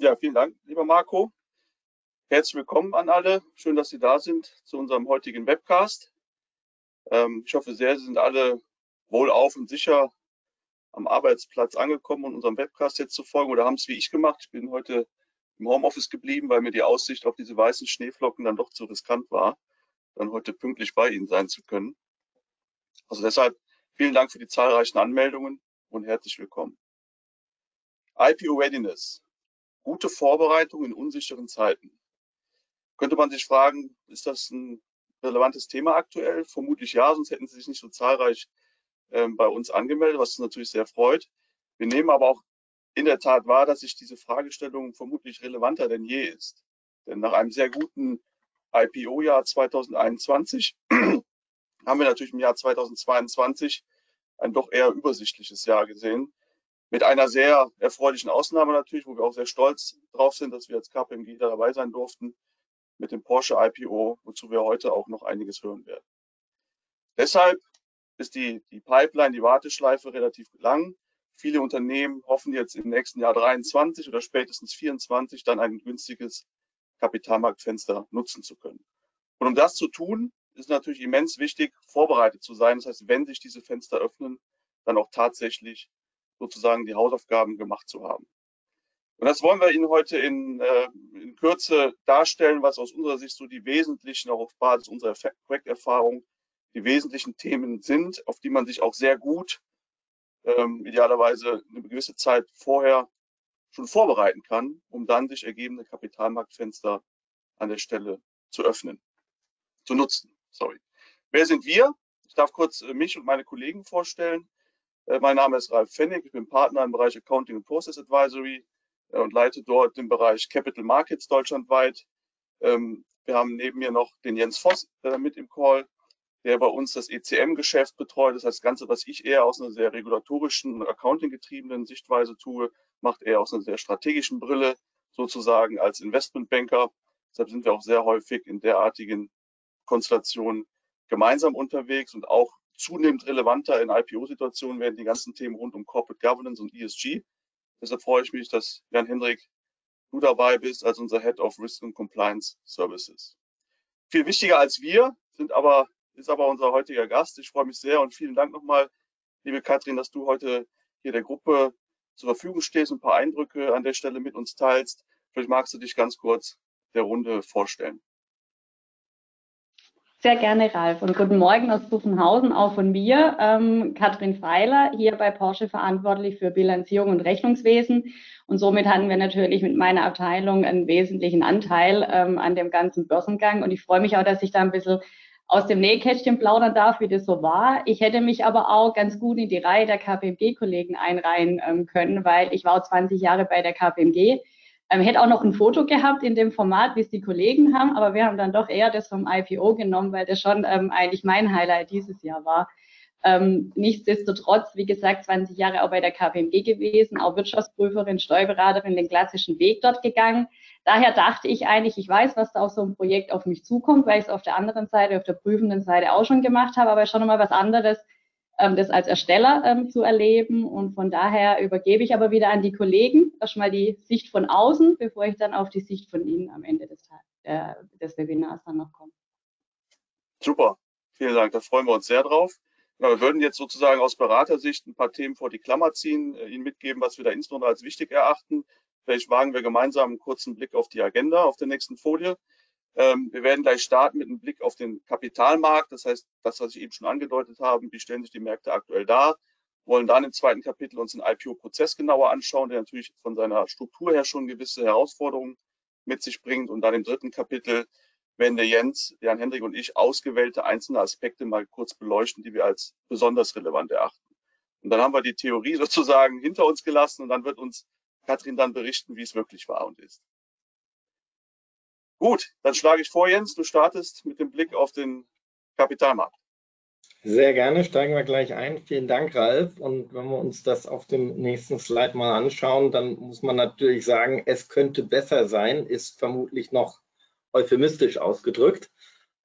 Ja, vielen Dank, lieber Marco. Herzlich willkommen an alle. Schön, dass Sie da sind zu unserem heutigen Webcast. Ähm, ich hoffe sehr, Sie sind alle wohlauf und sicher am Arbeitsplatz angekommen und unserem Webcast jetzt zu folgen oder haben es wie ich gemacht. Ich bin heute im Homeoffice geblieben, weil mir die Aussicht auf diese weißen Schneeflocken dann doch zu riskant war, dann heute pünktlich bei Ihnen sein zu können. Also deshalb vielen Dank für die zahlreichen Anmeldungen und herzlich willkommen. IPO Readiness. Gute Vorbereitung in unsicheren Zeiten. Könnte man sich fragen, ist das ein relevantes Thema aktuell? Vermutlich ja, sonst hätten Sie sich nicht so zahlreich ähm, bei uns angemeldet, was uns natürlich sehr freut. Wir nehmen aber auch in der Tat wahr, dass sich diese Fragestellung vermutlich relevanter denn je ist. Denn nach einem sehr guten IPO-Jahr 2021 haben wir natürlich im Jahr 2022 ein doch eher übersichtliches Jahr gesehen. Mit einer sehr erfreulichen Ausnahme natürlich, wo wir auch sehr stolz drauf sind, dass wir als KPMG dabei sein durften mit dem Porsche IPO, wozu wir heute auch noch einiges hören werden. Deshalb ist die, die Pipeline, die Warteschleife relativ lang. Viele Unternehmen hoffen jetzt im nächsten Jahr 23 oder spätestens 24 dann ein günstiges Kapitalmarktfenster nutzen zu können. Und um das zu tun, ist natürlich immens wichtig, vorbereitet zu sein. Das heißt, wenn sich diese Fenster öffnen, dann auch tatsächlich sozusagen die Hausaufgaben gemacht zu haben. Und das wollen wir Ihnen heute in, äh, in Kürze darstellen, was aus unserer Sicht so die wesentlichen, auch auf Basis unserer Projekterfahrung, die wesentlichen Themen sind, auf die man sich auch sehr gut, ähm, idealerweise eine gewisse Zeit vorher schon vorbereiten kann, um dann sich ergebende Kapitalmarktfenster an der Stelle zu öffnen, zu nutzen. Sorry. Wer sind wir? Ich darf kurz äh, mich und meine Kollegen vorstellen. Äh, mein Name ist Ralf Fennig, ich bin Partner im Bereich Accounting und Process Advisory äh, und leite dort den Bereich Capital Markets deutschlandweit. Ähm, wir haben neben mir noch den Jens Voss äh, mit im Call, der bei uns das ECM-Geschäft betreut. Das heißt, das Ganze, was ich eher aus einer sehr regulatorischen, accounting-getriebenen Sichtweise tue, macht er aus einer sehr strategischen Brille sozusagen als Investmentbanker. Deshalb sind wir auch sehr häufig in derartigen Konstellationen gemeinsam unterwegs und auch zunehmend relevanter in IPO-Situationen werden die ganzen Themen rund um Corporate Governance und ESG Deshalb freue ich mich, dass Jan Hendrik, du dabei bist als unser Head of Risk and Compliance Services. Viel wichtiger als wir sind aber, ist aber unser heutiger Gast. Ich freue mich sehr und vielen Dank nochmal, liebe Katrin, dass du heute hier der Gruppe zur Verfügung stehst und ein paar Eindrücke an der Stelle mit uns teilst. Vielleicht magst du dich ganz kurz der Runde vorstellen. Sehr gerne, Ralf. Und guten Morgen aus Buffenhausen, auch von mir. Ähm, Katrin Feiler, hier bei Porsche verantwortlich für Bilanzierung und Rechnungswesen. Und somit hatten wir natürlich mit meiner Abteilung einen wesentlichen Anteil ähm, an dem ganzen Börsengang. Und ich freue mich auch, dass ich da ein bisschen aus dem Nähkästchen plaudern darf, wie das so war. Ich hätte mich aber auch ganz gut in die Reihe der KPMG-Kollegen einreihen ähm, können, weil ich war auch 20 Jahre bei der KPMG ähm, hätte auch noch ein Foto gehabt in dem Format, wie es die Kollegen haben, aber wir haben dann doch eher das vom IPO genommen, weil das schon ähm, eigentlich mein Highlight dieses Jahr war. Ähm, nichtsdestotrotz, wie gesagt, 20 Jahre auch bei der KPMG gewesen, auch Wirtschaftsprüferin, Steuerberaterin, den klassischen Weg dort gegangen. Daher dachte ich eigentlich, ich weiß, was da auf so ein Projekt auf mich zukommt, weil ich es auf der anderen Seite, auf der prüfenden Seite auch schon gemacht habe, aber schon nochmal was anderes, das als Ersteller ähm, zu erleben. Und von daher übergebe ich aber wieder an die Kollegen erstmal die Sicht von außen, bevor ich dann auf die Sicht von Ihnen am Ende des, äh, des Webinars dann noch komme. Super, vielen Dank, da freuen wir uns sehr drauf. Ja, wir würden jetzt sozusagen aus Beratersicht ein paar Themen vor die Klammer ziehen, äh, Ihnen mitgeben, was wir da insbesondere als wichtig erachten. Vielleicht wagen wir gemeinsam einen kurzen Blick auf die Agenda auf der nächsten Folie. Ähm, wir werden gleich starten mit einem Blick auf den Kapitalmarkt. Das heißt, das, was ich eben schon angedeutet habe, wie stellen sich die Märkte aktuell dar? Wollen dann im zweiten Kapitel uns den IPO-Prozess genauer anschauen, der natürlich von seiner Struktur her schon gewisse Herausforderungen mit sich bringt. Und dann im dritten Kapitel werden der Jens, Jan Hendrik und ich ausgewählte einzelne Aspekte mal kurz beleuchten, die wir als besonders relevant erachten. Und dann haben wir die Theorie sozusagen hinter uns gelassen und dann wird uns Katrin dann berichten, wie es wirklich war und ist. Gut, dann schlage ich vor, Jens, du startest mit dem Blick auf den Kapitalmarkt. Sehr gerne, steigen wir gleich ein. Vielen Dank, Ralf. Und wenn wir uns das auf dem nächsten Slide mal anschauen, dann muss man natürlich sagen, es könnte besser sein, ist vermutlich noch euphemistisch ausgedrückt.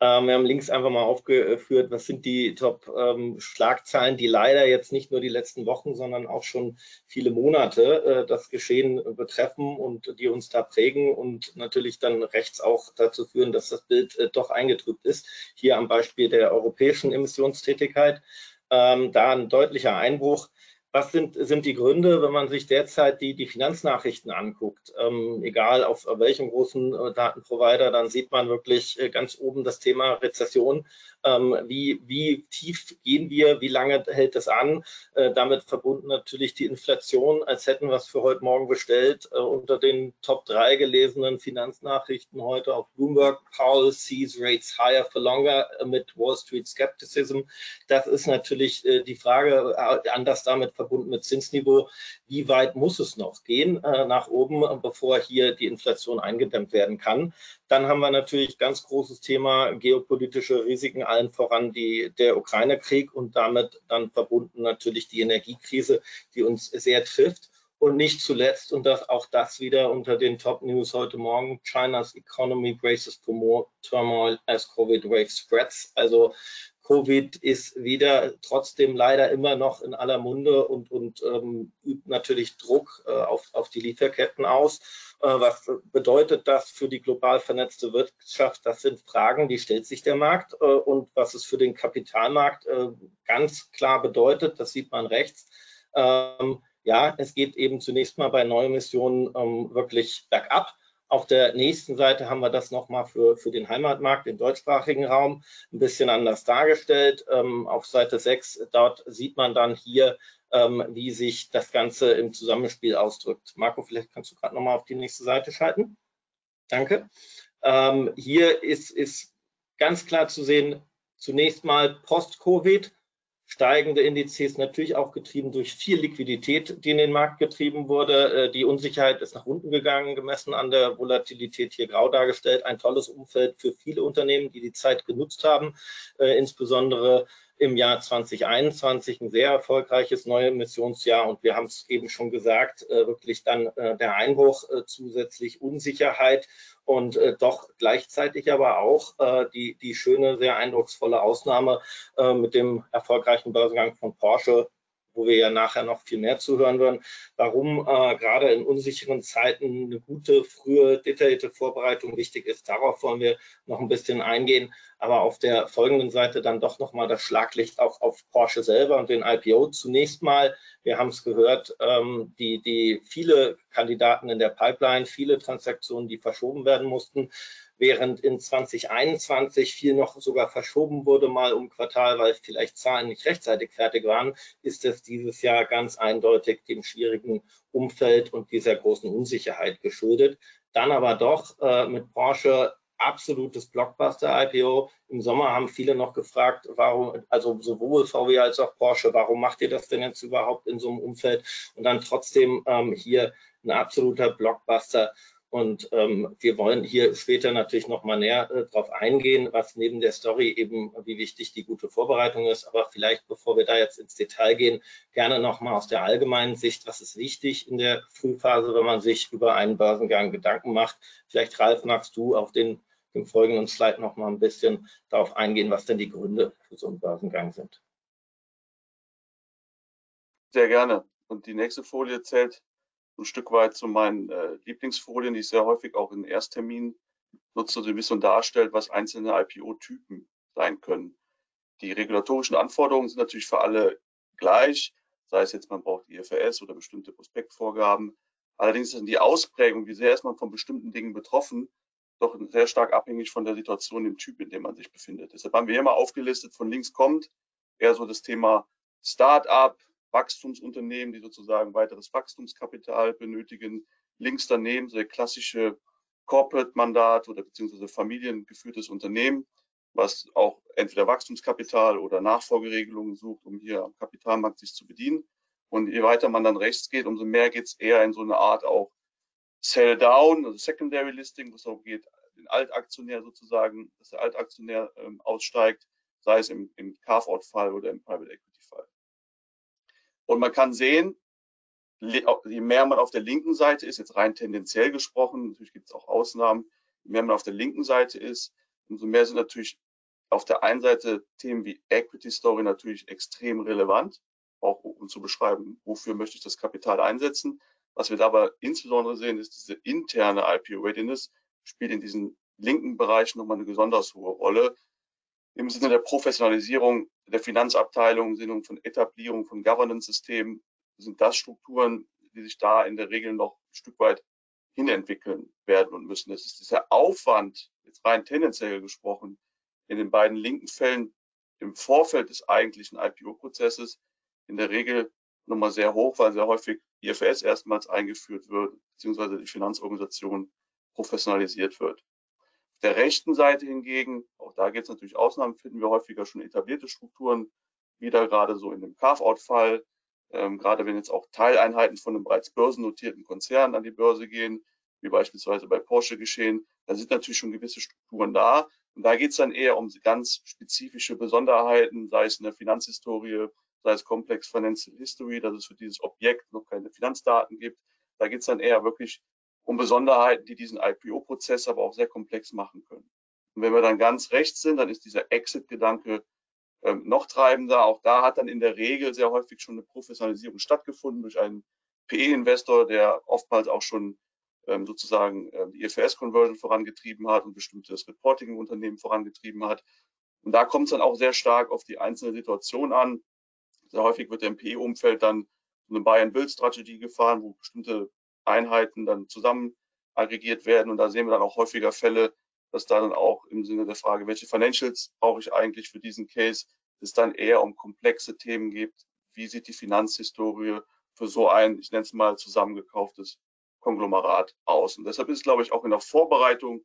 Ähm, wir haben links einfach mal aufgeführt, was sind die Top-Schlagzeilen, ähm, die leider jetzt nicht nur die letzten Wochen, sondern auch schon viele Monate äh, das Geschehen betreffen und die uns da prägen und natürlich dann rechts auch dazu führen, dass das Bild äh, doch eingetrübt ist. Hier am Beispiel der europäischen Emissionstätigkeit. Ähm, da ein deutlicher Einbruch. Was sind, sind die Gründe, wenn man sich derzeit die, die Finanznachrichten anguckt? Ähm, egal auf welchem großen äh, Datenprovider, dann sieht man wirklich äh, ganz oben das Thema Rezession. Ähm, wie, wie tief gehen wir? Wie lange hält es an? Äh, damit verbunden natürlich die Inflation, als hätten wir es für heute Morgen bestellt. Äh, unter den Top 3 gelesenen Finanznachrichten heute auf Bloomberg, Powell sees rates higher for longer mit Wall Street Skepticism. Das ist natürlich äh, die Frage, äh, anders damit verbunden mit Zinsniveau. Wie weit muss es noch gehen äh, nach oben, bevor hier die Inflation eingedämmt werden kann? Dann haben wir natürlich ganz großes Thema geopolitische Risiken, allen voran die, der Ukraine-Krieg und damit dann verbunden natürlich die Energiekrise, die uns sehr trifft. Und nicht zuletzt, und das, auch das wieder unter den Top News heute Morgen, China's economy braces for more turmoil as COVID wave spreads. Also Covid ist wieder trotzdem leider immer noch in aller Munde und, und ähm, übt natürlich Druck äh, auf, auf die Lieferketten aus. Äh, was bedeutet das für die global vernetzte Wirtschaft? Das sind Fragen, die stellt sich der Markt. Äh, und was es für den Kapitalmarkt äh, ganz klar bedeutet, das sieht man rechts. Ähm, ja, es geht eben zunächst mal bei Neuemissionen ähm, wirklich bergab. Auf der nächsten Seite haben wir das nochmal für, für den Heimatmarkt, den deutschsprachigen Raum, ein bisschen anders dargestellt. Ähm, auf Seite 6, dort sieht man dann hier, ähm, wie sich das Ganze im Zusammenspiel ausdrückt. Marco, vielleicht kannst du gerade nochmal auf die nächste Seite schalten. Danke. Ähm, hier ist, ist ganz klar zu sehen, zunächst mal Post-Covid steigende Indizes, natürlich auch getrieben durch viel Liquidität, die in den Markt getrieben wurde. Äh, die Unsicherheit ist nach unten gegangen, gemessen an der Volatilität hier grau dargestellt. Ein tolles Umfeld für viele Unternehmen, die die Zeit genutzt haben, äh, insbesondere im Jahr 2021 ein sehr erfolgreiches neue Emissionsjahr und wir haben es eben schon gesagt, äh, wirklich dann äh, der Einbruch, äh, zusätzlich Unsicherheit und doch gleichzeitig aber auch die, die schöne, sehr eindrucksvolle Ausnahme mit dem erfolgreichen Börsengang von Porsche wo wir ja nachher noch viel mehr zuhören werden, warum äh, gerade in unsicheren Zeiten eine gute, frühe, detaillierte Vorbereitung wichtig ist. Darauf wollen wir noch ein bisschen eingehen. Aber auf der folgenden Seite dann doch nochmal das Schlaglicht auch auf Porsche selber und den IPO. Zunächst mal, wir haben es gehört, ähm, die, die viele Kandidaten in der Pipeline, viele Transaktionen, die verschoben werden mussten während in 2021 viel noch sogar verschoben wurde, mal um Quartal, weil vielleicht Zahlen nicht rechtzeitig fertig waren, ist es dieses Jahr ganz eindeutig dem schwierigen Umfeld und dieser großen Unsicherheit geschuldet. Dann aber doch äh, mit Porsche absolutes Blockbuster-IPO. Im Sommer haben viele noch gefragt, warum, also sowohl VW als auch Porsche, warum macht ihr das denn jetzt überhaupt in so einem Umfeld? Und dann trotzdem ähm, hier ein absoluter Blockbuster. Und ähm, wir wollen hier später natürlich noch mal näher äh, darauf eingehen, was neben der Story eben, wie wichtig die gute Vorbereitung ist. Aber vielleicht, bevor wir da jetzt ins Detail gehen, gerne noch mal aus der allgemeinen Sicht, was ist wichtig in der Frühphase, wenn man sich über einen Börsengang Gedanken macht. Vielleicht, Ralf, magst du auf den, dem folgenden Slide noch mal ein bisschen darauf eingehen, was denn die Gründe für so einen Börsengang sind. Sehr gerne. Und die nächste Folie zählt ein Stück weit zu meinen äh, Lieblingsfolien, die ich sehr häufig auch in Erstterminen nutze, so ein bisschen darstellt, was einzelne IPO-Typen sein können. Die regulatorischen Anforderungen sind natürlich für alle gleich, sei es jetzt, man braucht IFRS oder bestimmte Prospektvorgaben. Allerdings sind die Ausprägungen, wie sehr ist man von bestimmten Dingen betroffen, doch sehr stark abhängig von der Situation im Typ, in dem man sich befindet. Deshalb haben wir hier mal aufgelistet, von links kommt eher so das Thema Start-up, Wachstumsunternehmen, die sozusagen weiteres Wachstumskapital benötigen. Links daneben so der klassische Corporate-Mandat oder beziehungsweise familiengeführtes Unternehmen, was auch entweder Wachstumskapital oder Nachfolgeregelungen sucht, um hier am Kapitalmarkt sich zu bedienen. Und je weiter man dann rechts geht, umso mehr geht es eher in so eine Art auch Sell-Down, also Secondary Listing, wo es auch geht, den Altaktionär sozusagen, dass der Altaktionär ähm, aussteigt, sei es im, im Carve-Out-Fall oder im Private Equity. Und man kann sehen, je mehr man auf der linken Seite ist, jetzt rein tendenziell gesprochen, natürlich gibt es auch Ausnahmen, je mehr man auf der linken Seite ist, umso mehr sind natürlich auf der einen Seite Themen wie Equity Story natürlich extrem relevant, auch um zu beschreiben, wofür möchte ich das Kapital einsetzen. Was wir dabei insbesondere sehen, ist diese interne IPO-Readiness spielt in diesen linken Bereich nochmal eine besonders hohe Rolle. Im Sinne der Professionalisierung der Finanzabteilung, im Sinne von Etablierung von Governance-Systemen sind das Strukturen, die sich da in der Regel noch ein Stück weit hinentwickeln werden und müssen. Es ist dieser Aufwand, jetzt rein tendenziell gesprochen, in den beiden linken Fällen im Vorfeld des eigentlichen IPO-Prozesses in der Regel nochmal sehr hoch, weil sehr häufig IFRS erstmals eingeführt wird, beziehungsweise die Finanzorganisation professionalisiert wird. Auf der rechten Seite hingegen, auch da gibt es natürlich Ausnahmen, finden wir häufiger schon etablierte Strukturen, wieder gerade so in dem Carve-out-Fall, ähm, gerade wenn jetzt auch Teileinheiten von einem bereits börsennotierten Konzern an die Börse gehen, wie beispielsweise bei Porsche geschehen, da sind natürlich schon gewisse Strukturen da. Und da geht es dann eher um ganz spezifische Besonderheiten, sei es in der Finanzhistorie, sei es Complex Financial History, dass es für dieses Objekt noch keine Finanzdaten gibt. Da geht es dann eher wirklich um Besonderheiten, die diesen IPO-Prozess aber auch sehr komplex machen können. Und wenn wir dann ganz rechts sind, dann ist dieser Exit-Gedanke ähm, noch treibender. Auch da hat dann in der Regel sehr häufig schon eine Professionalisierung stattgefunden durch einen PE-Investor, der oftmals auch schon ähm, sozusagen äh, die IFRS-Conversion vorangetrieben hat und bestimmtes Reporting im Unternehmen vorangetrieben hat. Und da kommt es dann auch sehr stark auf die einzelne Situation an. Sehr häufig wird im PE-Umfeld dann eine Buy-and-Build-Strategie gefahren, wo bestimmte Einheiten dann zusammen aggregiert werden. Und da sehen wir dann auch häufiger Fälle, dass da dann auch im Sinne der Frage, welche Financials brauche ich eigentlich für diesen Case, es dann eher um komplexe Themen geht. Wie sieht die Finanzhistorie für so ein, ich nenne es mal, zusammengekauftes Konglomerat aus? Und deshalb ist glaube ich, auch in der Vorbereitung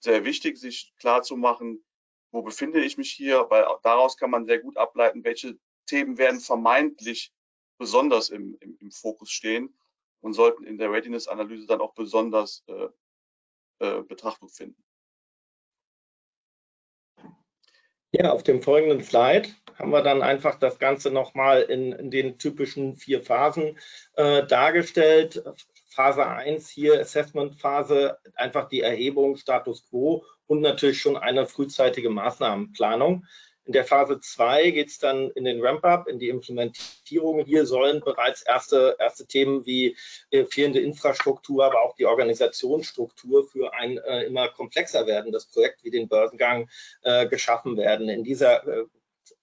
sehr wichtig, sich klar zu machen, wo befinde ich mich hier, weil daraus kann man sehr gut ableiten, welche Themen werden vermeintlich besonders im, im, im Fokus stehen und sollten in der Readiness-Analyse dann auch besonders äh, äh, Betrachtung finden. Ja, auf dem folgenden Slide haben wir dann einfach das Ganze nochmal in, in den typischen vier Phasen äh, dargestellt. Phase 1 hier, Assessment-Phase, einfach die Erhebung, Status Quo und natürlich schon eine frühzeitige Maßnahmenplanung. In der Phase 2 geht es dann in den Ramp-up, in die Implementierung. Hier sollen bereits erste, erste Themen wie äh, fehlende Infrastruktur, aber auch die Organisationsstruktur für ein äh, immer komplexer werdendes Projekt wie den Börsengang äh, geschaffen werden. In dieser äh,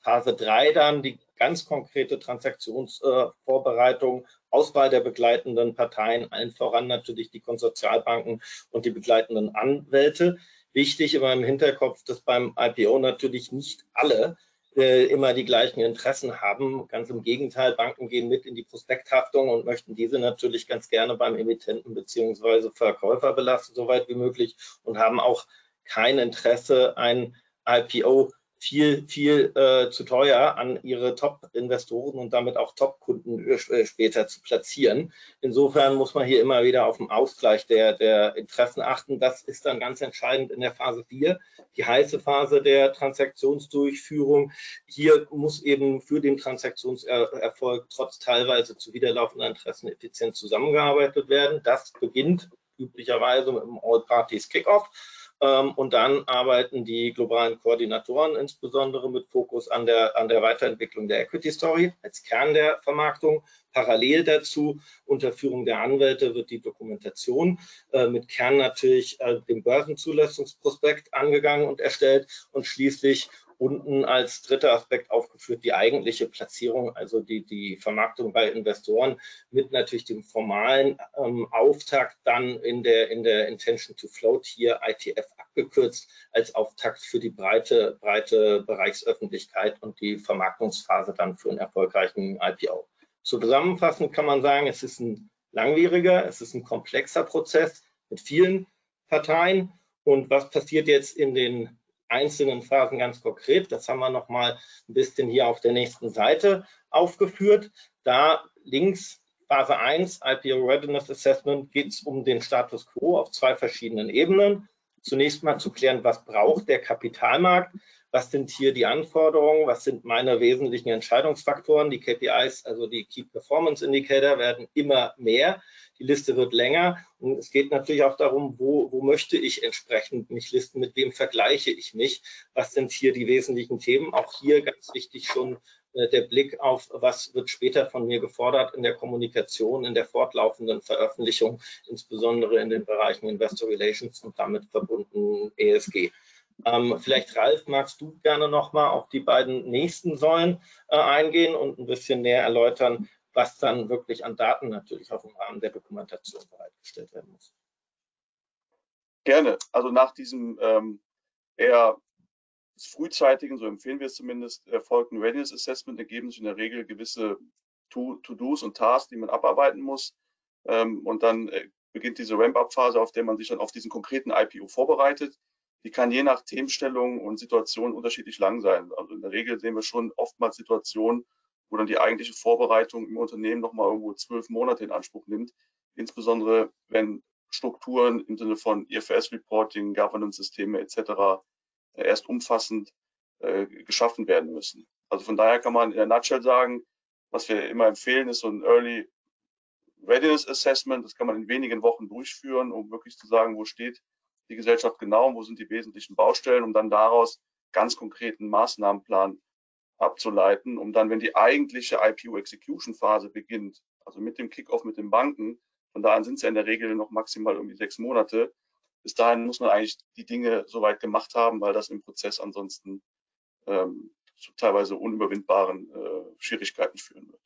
Phase 3 dann die ganz konkrete Transaktionsvorbereitung, äh, Auswahl der begleitenden Parteien, allen voran natürlich die Konsortialbanken und die begleitenden Anwälte wichtig immer im Hinterkopf, dass beim IPO natürlich nicht alle äh, immer die gleichen Interessen haben. Ganz im Gegenteil, Banken gehen mit in die Prospekthaftung und möchten diese natürlich ganz gerne beim Emittenten beziehungsweise Verkäufer belasten, soweit wie möglich und haben auch kein Interesse, ein IPO viel, viel äh, zu teuer an ihre Top-Investoren und damit auch Top-Kunden äh, später zu platzieren. Insofern muss man hier immer wieder auf den Ausgleich der, der Interessen achten. Das ist dann ganz entscheidend in der Phase 4, die heiße Phase der Transaktionsdurchführung. Hier muss eben für den Transaktionserfolg trotz teilweise zuwiderlaufender Interessen effizient zusammengearbeitet werden. Das beginnt üblicherweise mit dem All-Parties-Kickoff und dann arbeiten die globalen Koordinatoren insbesondere mit Fokus an der, an der Weiterentwicklung der Equity Story als Kern der Vermarktung. Parallel dazu unter Führung der Anwälte wird die Dokumentation äh, mit Kern natürlich äh, dem Börsenzulassungsprospekt angegangen und erstellt und schließlich unten als dritter Aspekt aufgeführt die eigentliche Platzierung, also die, die Vermarktung bei Investoren mit natürlich dem formalen ähm, Auftakt dann in der, in der Intention to Float hier ITF abgekürzt als Auftakt für die breite, breite Bereichsöffentlichkeit und die Vermarktungsphase dann für einen erfolgreichen IPO. Zusammenfassend kann man sagen, es ist ein langwieriger, es ist ein komplexer Prozess mit vielen Parteien. Und was passiert jetzt in den einzelnen Phasen ganz konkret. Das haben wir noch mal ein bisschen hier auf der nächsten Seite aufgeführt. Da links Phase 1, IPO Readiness Assessment, geht es um den Status quo auf zwei verschiedenen Ebenen. Zunächst mal zu klären, was braucht der Kapitalmarkt, was sind hier die Anforderungen, was sind meine wesentlichen Entscheidungsfaktoren. Die KPIs, also die Key Performance Indicator, werden immer mehr. Die Liste wird länger und es geht natürlich auch darum, wo, wo möchte ich entsprechend mich listen, mit wem vergleiche ich mich, was sind hier die wesentlichen Themen. Auch hier ganz wichtig schon äh, der Blick auf, was wird später von mir gefordert in der Kommunikation, in der fortlaufenden Veröffentlichung, insbesondere in den Bereichen Investor Relations und damit verbunden ESG. Ähm, vielleicht, Ralf, magst du gerne nochmal auf die beiden nächsten Säulen äh, eingehen und ein bisschen näher erläutern, was dann wirklich an Daten natürlich auch im Rahmen der Dokumentation bereitgestellt werden muss. Gerne. Also nach diesem ähm, eher frühzeitigen, so empfehlen wir es zumindest, erfolgten Readiness Assessment ergeben sich in der Regel gewisse To-Dos und Tasks, die man abarbeiten muss. Ähm, und dann äh, beginnt diese Ramp-Up-Phase, auf der man sich dann auf diesen konkreten IPO vorbereitet. Die kann je nach Themenstellung und Situation unterschiedlich lang sein. Also in der Regel sehen wir schon oftmals Situationen, wo dann die eigentliche Vorbereitung im Unternehmen nochmal irgendwo zwölf Monate in Anspruch nimmt. Insbesondere wenn Strukturen im Sinne von IFS-Reporting, Governance-Systeme etc. erst umfassend äh, geschaffen werden müssen. Also von daher kann man in der Nutshell sagen, was wir immer empfehlen, ist so ein Early Readiness Assessment. Das kann man in wenigen Wochen durchführen, um wirklich zu sagen, wo steht die Gesellschaft genau, wo sind die wesentlichen Baustellen, um dann daraus ganz konkreten Maßnahmenplan abzuleiten, um dann, wenn die eigentliche IPO-Execution-Phase beginnt, also mit dem Kickoff mit den Banken, von da an sind es ja in der Regel noch maximal irgendwie sechs Monate. Bis dahin muss man eigentlich die Dinge soweit gemacht haben, weil das im Prozess ansonsten ähm, zu teilweise unüberwindbaren äh, Schwierigkeiten führen wird.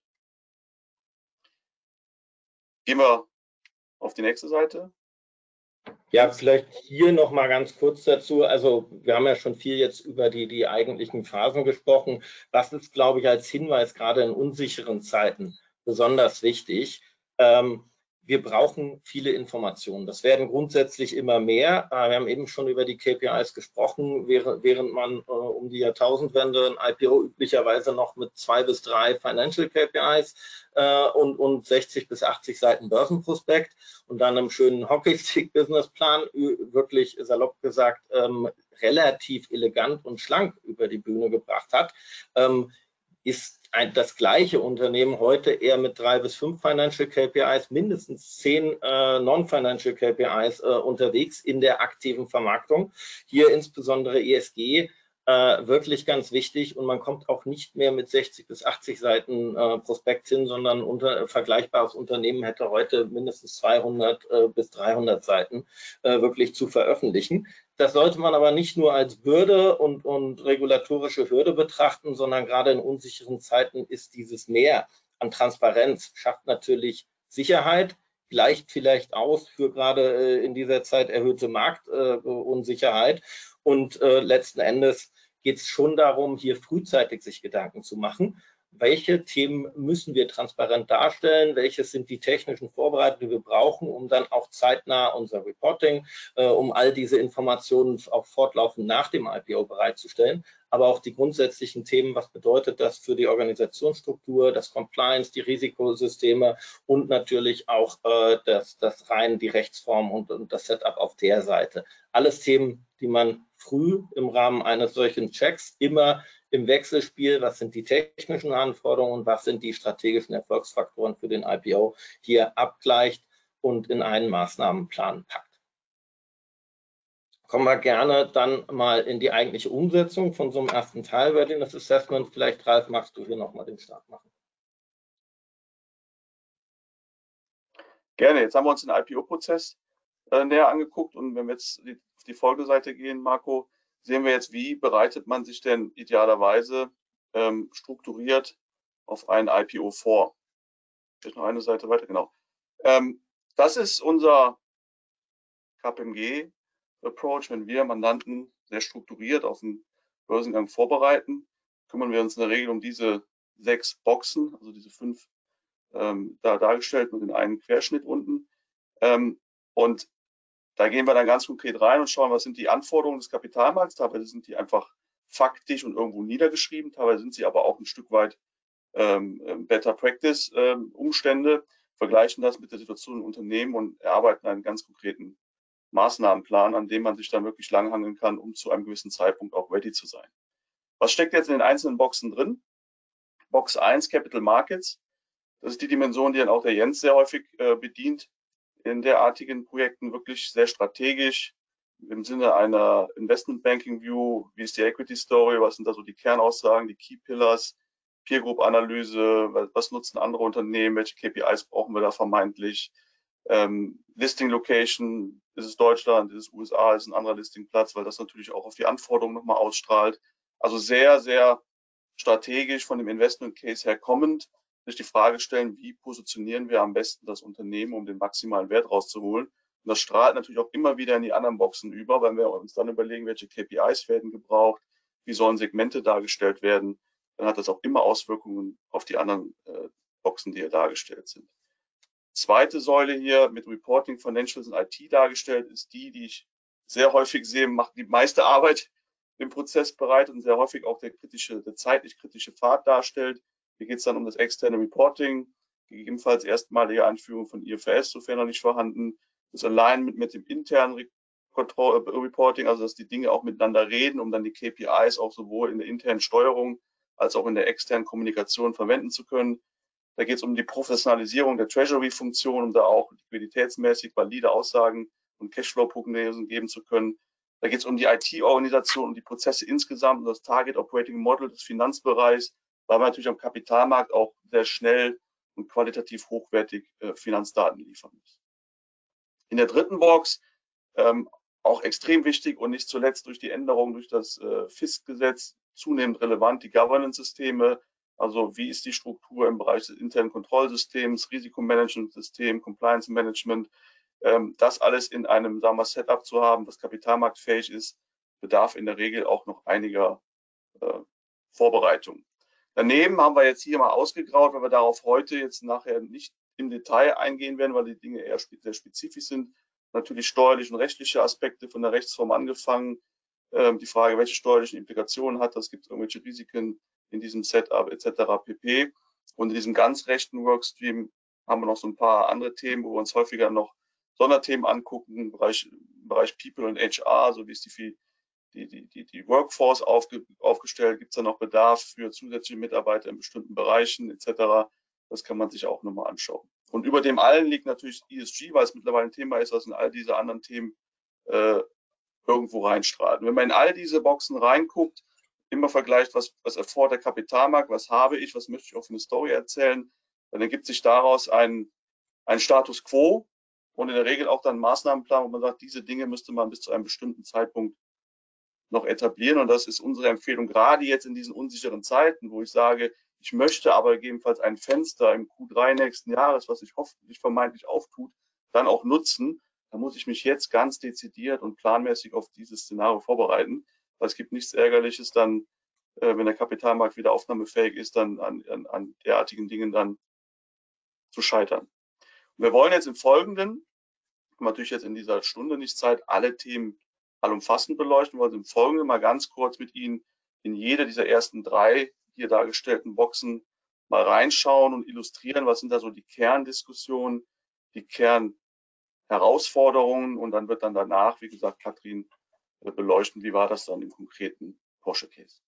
Gehen wir auf die nächste Seite. Ja, vielleicht hier noch mal ganz kurz dazu. Also wir haben ja schon viel jetzt über die, die eigentlichen Phasen gesprochen. Was ist, glaube ich, als Hinweis gerade in unsicheren Zeiten besonders wichtig? Ähm, wir brauchen viele Informationen. Das werden grundsätzlich immer mehr. Äh, wir haben eben schon über die KPIs gesprochen, während man äh, um die Jahrtausendwende ein IPO üblicherweise noch mit zwei bis drei Financial KPIs äh, und, und 60 bis 80 Seiten Börsenprospekt und dann einem schönen Hockeystick-Businessplan, wirklich salopp gesagt, ähm, relativ elegant und schlank über die Bühne gebracht hat, ähm, ist ein, das gleiche Unternehmen heute eher mit drei bis fünf Financial KPIs, mindestens zehn äh, Non-Financial KPIs äh, unterwegs in der aktiven Vermarktung. Hier insbesondere ESG äh, wirklich ganz wichtig und man kommt auch nicht mehr mit 60 bis 80 Seiten äh, Prospekt hin, sondern unter, vergleichbares Unternehmen hätte heute mindestens 200 äh, bis 300 Seiten äh, wirklich zu veröffentlichen. Das sollte man aber nicht nur als Bürde und, und regulatorische Hürde betrachten, sondern gerade in unsicheren Zeiten ist dieses Mehr an Transparenz, schafft natürlich Sicherheit, gleicht vielleicht aus für gerade äh, in dieser Zeit erhöhte Marktunsicherheit. Äh, und äh, letzten Endes geht es schon darum, hier frühzeitig sich Gedanken zu machen. Welche Themen müssen wir transparent darstellen? Welches sind die technischen Vorbereitungen, die wir brauchen, um dann auch zeitnah unser Reporting, äh, um all diese Informationen auch fortlaufend nach dem IPO bereitzustellen? Aber auch die grundsätzlichen Themen, was bedeutet das für die Organisationsstruktur, das Compliance, die Risikosysteme und natürlich auch äh, das, das rein die Rechtsform und, und das Setup auf der Seite. Alles Themen, die man früh im Rahmen eines solchen Checks immer im Wechselspiel, was sind die technischen Anforderungen und was sind die strategischen Erfolgsfaktoren für den IPO, hier abgleicht und in einen Maßnahmenplan packt. Kommen wir gerne dann mal in die eigentliche Umsetzung von so einem ersten Teil Readiness Assessment. Vielleicht, Ralf, magst du hier nochmal den Start machen. Gerne. Jetzt haben wir uns den IPO-Prozess äh, näher angeguckt und wenn wir jetzt die die Folgeseite gehen, Marco, sehen wir jetzt, wie bereitet man sich denn idealerweise ähm, strukturiert auf ein IPO vor. Vielleicht noch eine Seite weiter, genau. Ähm, das ist unser KPMG-Approach. Wenn wir Mandanten sehr strukturiert auf den Börsengang vorbereiten, kümmern wir uns in der Regel um diese sechs Boxen, also diese fünf ähm, da dargestellt mit den einen Querschnitt unten. Ähm, und da gehen wir dann ganz konkret rein und schauen, was sind die Anforderungen des Kapitalmarkts. Teilweise sind die einfach faktisch und irgendwo niedergeschrieben, teilweise sind sie aber auch ein Stück weit ähm, ähm, Better Practice ähm, Umstände, vergleichen das mit der Situation im Unternehmen und erarbeiten einen ganz konkreten Maßnahmenplan, an dem man sich dann wirklich langhangeln kann, um zu einem gewissen Zeitpunkt auch ready zu sein. Was steckt jetzt in den einzelnen Boxen drin? Box 1, Capital Markets. Das ist die Dimension, die dann auch der Jens sehr häufig äh, bedient in derartigen Projekten, wirklich sehr strategisch im Sinne einer Investment Banking View. Wie ist die Equity Story? Was sind da so die Kernaussagen, die Key Pillars? Peer Group Analyse, was nutzen andere Unternehmen, welche KPIs brauchen wir da vermeintlich, ähm, Listing Location, ist es Deutschland, ist es USA, ist ein anderer Listingplatz, weil das natürlich auch auf die Anforderungen nochmal ausstrahlt. Also sehr, sehr strategisch von dem Investment Case her kommend, sich die Frage stellen, wie positionieren wir am besten das Unternehmen, um den maximalen Wert rauszuholen. Und das strahlt natürlich auch immer wieder in die anderen Boxen über, wenn wir uns dann überlegen, welche KPIs werden gebraucht, wie sollen Segmente dargestellt werden dann hat das auch immer Auswirkungen auf die anderen äh, Boxen, die hier dargestellt sind. Zweite Säule hier mit Reporting, Financials und IT dargestellt ist die, die ich sehr häufig sehe, macht die meiste Arbeit im Prozess bereit und sehr häufig auch der kritische, der zeitlich kritische Pfad darstellt. Hier geht es dann um das externe Reporting, gegebenenfalls erstmalige Einführung von IFRS, sofern noch nicht vorhanden, das Alignment mit dem internen äh, Reporting, also dass die Dinge auch miteinander reden, um dann die KPIs auch sowohl in der internen Steuerung als auch in der externen Kommunikation verwenden zu können. Da geht es um die Professionalisierung der Treasury-Funktion, um da auch liquiditätsmäßig valide Aussagen und Cashflow-Prognosen geben zu können. Da geht es um die IT-Organisation und die Prozesse insgesamt und das Target Operating Model des Finanzbereichs, weil man natürlich am Kapitalmarkt auch sehr schnell und qualitativ hochwertig äh, Finanzdaten liefern muss. In der dritten Box ähm, auch extrem wichtig und nicht zuletzt durch die Änderung durch das äh, FISK-Gesetz zunehmend relevant, die Governance-Systeme, also wie ist die Struktur im Bereich des internen Kontrollsystems, Risikomanagement-System, Compliance-Management, ähm, das alles in einem sagen wir, Setup zu haben, das kapitalmarktfähig ist, bedarf in der Regel auch noch einiger äh, Vorbereitung. Daneben haben wir jetzt hier mal ausgegraut, weil wir darauf heute jetzt nachher nicht im Detail eingehen werden, weil die Dinge eher sehr spezifisch sind. Natürlich steuerliche und rechtliche Aspekte von der Rechtsform angefangen, ähm, die Frage, welche steuerlichen Implikationen hat das, gibt es irgendwelche Risiken in diesem Setup etc. pp. Und in diesem ganz rechten Workstream haben wir noch so ein paar andere Themen, wo wir uns häufiger noch Sonderthemen angucken, im Bereich, im Bereich People und HR, so wie ist die, die, die, die, die Workforce aufge, aufgestellt, gibt es da noch Bedarf für zusätzliche Mitarbeiter in bestimmten Bereichen etc. Das kann man sich auch nochmal anschauen. Und über dem allen liegt natürlich ESG, weil es mittlerweile ein Thema ist, was in all diese anderen Themen äh, irgendwo reinstrahlt. wenn man in all diese Boxen reinguckt, immer vergleicht, was, was erfordert der Kapitalmarkt, was habe ich, was möchte ich für eine Story erzählen, dann ergibt sich daraus ein, ein Status quo und in der Regel auch dann Maßnahmenplan, wo man sagt, diese Dinge müsste man bis zu einem bestimmten Zeitpunkt noch etablieren. Und das ist unsere Empfehlung, gerade jetzt in diesen unsicheren Zeiten, wo ich sage, ich möchte aber gegebenenfalls ein Fenster im Q3 nächsten Jahres, was sich hoffentlich vermeintlich auftut, dann auch nutzen, da muss ich mich jetzt ganz dezidiert und planmäßig auf dieses Szenario vorbereiten, weil es gibt nichts Ärgerliches dann, äh, wenn der Kapitalmarkt wieder aufnahmefähig ist, dann an, an, an derartigen Dingen dann zu scheitern. Und wir wollen jetzt im Folgenden, natürlich jetzt in dieser Stunde nicht Zeit, alle Themen allumfassend beleuchten, wollen im Folgenden mal ganz kurz mit Ihnen in jede dieser ersten drei hier dargestellten Boxen mal reinschauen und illustrieren, was sind da so die Kerndiskussionen, die Kern Herausforderungen und dann wird dann danach, wie gesagt, Katrin äh, beleuchten, wie war das dann im konkreten Porsche-Case.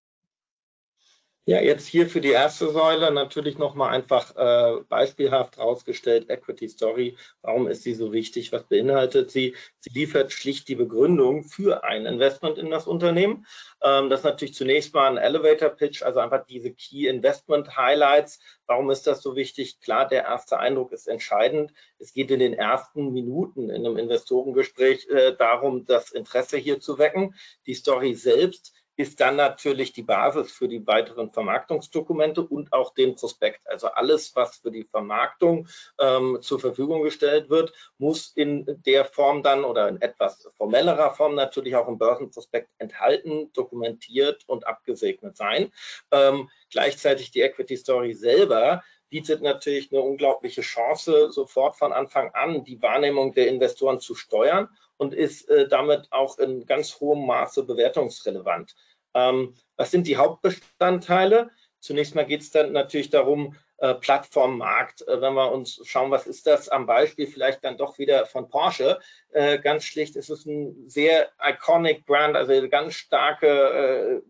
Ja, jetzt hier für die erste Säule natürlich nochmal einfach äh, beispielhaft rausgestellt, Equity Story. Warum ist sie so wichtig? Was beinhaltet sie? Sie liefert schlicht die Begründung für ein Investment in das Unternehmen. Ähm, das ist natürlich zunächst mal ein Elevator Pitch, also einfach diese Key Investment Highlights. Warum ist das so wichtig? Klar, der erste Eindruck ist entscheidend. Es geht in den ersten Minuten in einem Investorengespräch äh, darum, das Interesse hier zu wecken. Die Story selbst ist dann natürlich die Basis für die weiteren Vermarktungsdokumente und auch den Prospekt. Also alles, was für die Vermarktung ähm, zur Verfügung gestellt wird, muss in der Form dann oder in etwas formellerer Form natürlich auch im Börsenprospekt enthalten, dokumentiert und abgesegnet sein. Ähm, gleichzeitig die Equity Story selber bietet natürlich eine unglaubliche Chance, sofort von Anfang an die Wahrnehmung der Investoren zu steuern und ist äh, damit auch in ganz hohem Maße bewertungsrelevant. Ähm, was sind die Hauptbestandteile? Zunächst mal geht es dann natürlich darum, äh, Plattformmarkt. Äh, wenn wir uns schauen, was ist das am Beispiel vielleicht dann doch wieder von Porsche. Äh, ganz schlicht ist es ein sehr iconic Brand, also eine ganz starke äh,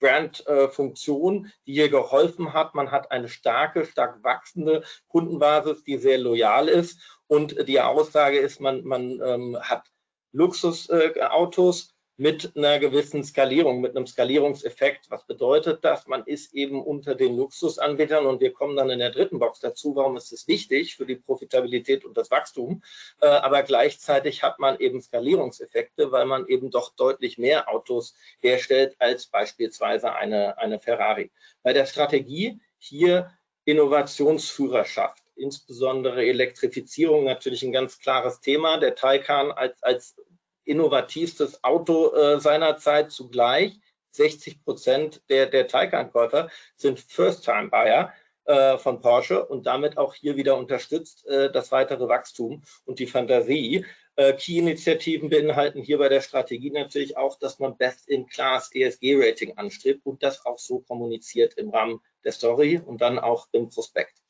Brand-Funktion, die hier geholfen hat. Man hat eine starke, stark wachsende Kundenbasis, die sehr loyal ist. Und die Aussage ist, man, man ähm, hat Luxusautos, äh, mit einer gewissen Skalierung, mit einem Skalierungseffekt. Was bedeutet das? Man ist eben unter den Luxusanbietern und wir kommen dann in der dritten Box dazu. Warum ist es wichtig für die Profitabilität und das Wachstum? Äh, aber gleichzeitig hat man eben Skalierungseffekte, weil man eben doch deutlich mehr Autos herstellt als beispielsweise eine, eine Ferrari. Bei der Strategie hier Innovationsführerschaft insbesondere Elektrifizierung natürlich ein ganz klares Thema. Der Taycan als, als innovativstes Auto äh, seinerzeit zugleich. 60 Prozent der, der Taycan-Käufer sind First-Time-Buyer äh, von Porsche und damit auch hier wieder unterstützt äh, das weitere Wachstum und die Fantasie. Äh, Key-Initiativen beinhalten hier bei der Strategie natürlich auch, dass man Best-in-Class ESG-Rating anstrebt und das auch so kommuniziert im Rahmen der Story und dann auch im Prospekt.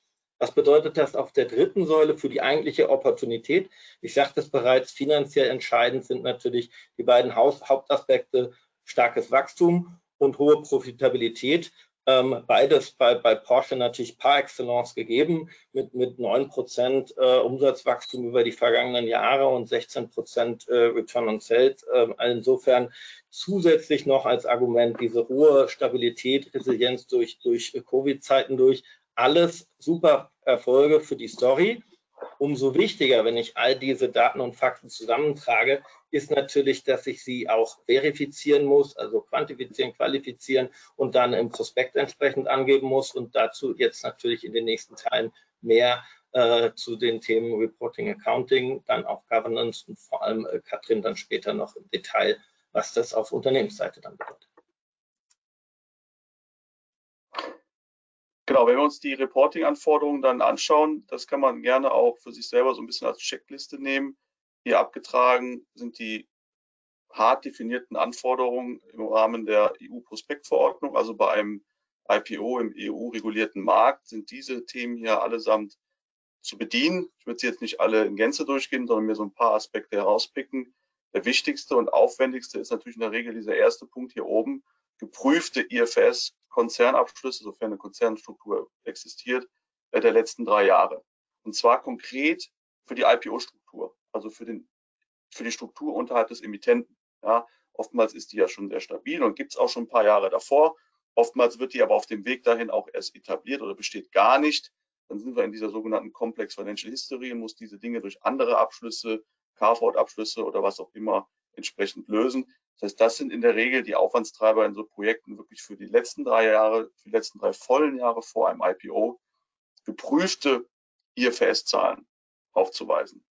Was bedeutet das auf der dritten Säule für die eigentliche Opportunität? Ich sagte es bereits, finanziell entscheidend sind natürlich die beiden Hauptaspekte starkes Wachstum und hohe Profitabilität. Ähm, beides bei, bei, Porsche natürlich par excellence gegeben, mit, mit 9% äh, Umsatzwachstum über die vergangenen Jahre und 16% äh, Return on Sales. Ähm, insofern zusätzlich noch als Argument diese hohe Stabilität, Resilienz durch, durch Covid-Zeiten durch, alles super Erfolge für die Story. Umso wichtiger, wenn ich all diese Daten und Fakten zusammentrage, ist natürlich, dass ich sie auch verifizieren muss, also quantifizieren, qualifizieren und dann im Prospekt entsprechend angeben muss und dazu jetzt natürlich in den nächsten Teilen mehr äh, zu den Themen Reporting, Accounting, dann auch Governance und vor allem äh, Katrin dann später noch im Detail, was das auf Unternehmensseite dann bedeutet. Genau, wenn wir uns die Reporting-Anforderungen dann anschauen, das kann man gerne auch für sich selber so ein bisschen als Checkliste nehmen. Hier abgetragen sind die hart definierten Anforderungen im Rahmen der EU-Prospektverordnung, also bei einem IPO im EU-regulierten Markt sind diese Themen hier allesamt zu bedienen. Ich würde sie jetzt nicht alle in Gänze durchgehen, sondern mir so ein paar Aspekte herauspicken. Der wichtigste und aufwendigste ist natürlich in der Regel dieser erste Punkt hier oben, geprüfte IFS Konzernabschlüsse, sofern eine Konzernstruktur existiert, äh, der letzten drei Jahre. Und zwar konkret für die IPO-Struktur, also für, den, für die Struktur unterhalb des Emittenten. Ja, oftmals ist die ja schon sehr stabil und gibt es auch schon ein paar Jahre davor. Oftmals wird die aber auf dem Weg dahin auch erst etabliert oder besteht gar nicht. Dann sind wir in dieser sogenannten Complex Financial History und muss diese Dinge durch andere Abschlüsse, Carve-out-Abschlüsse oder was auch immer entsprechend lösen. Das heißt, das sind in der Regel die Aufwandstreiber in so Projekten wirklich für die letzten drei Jahre, für die letzten drei vollen Jahre vor einem IPO geprüfte IFRS-Zahlen aufzuweisen.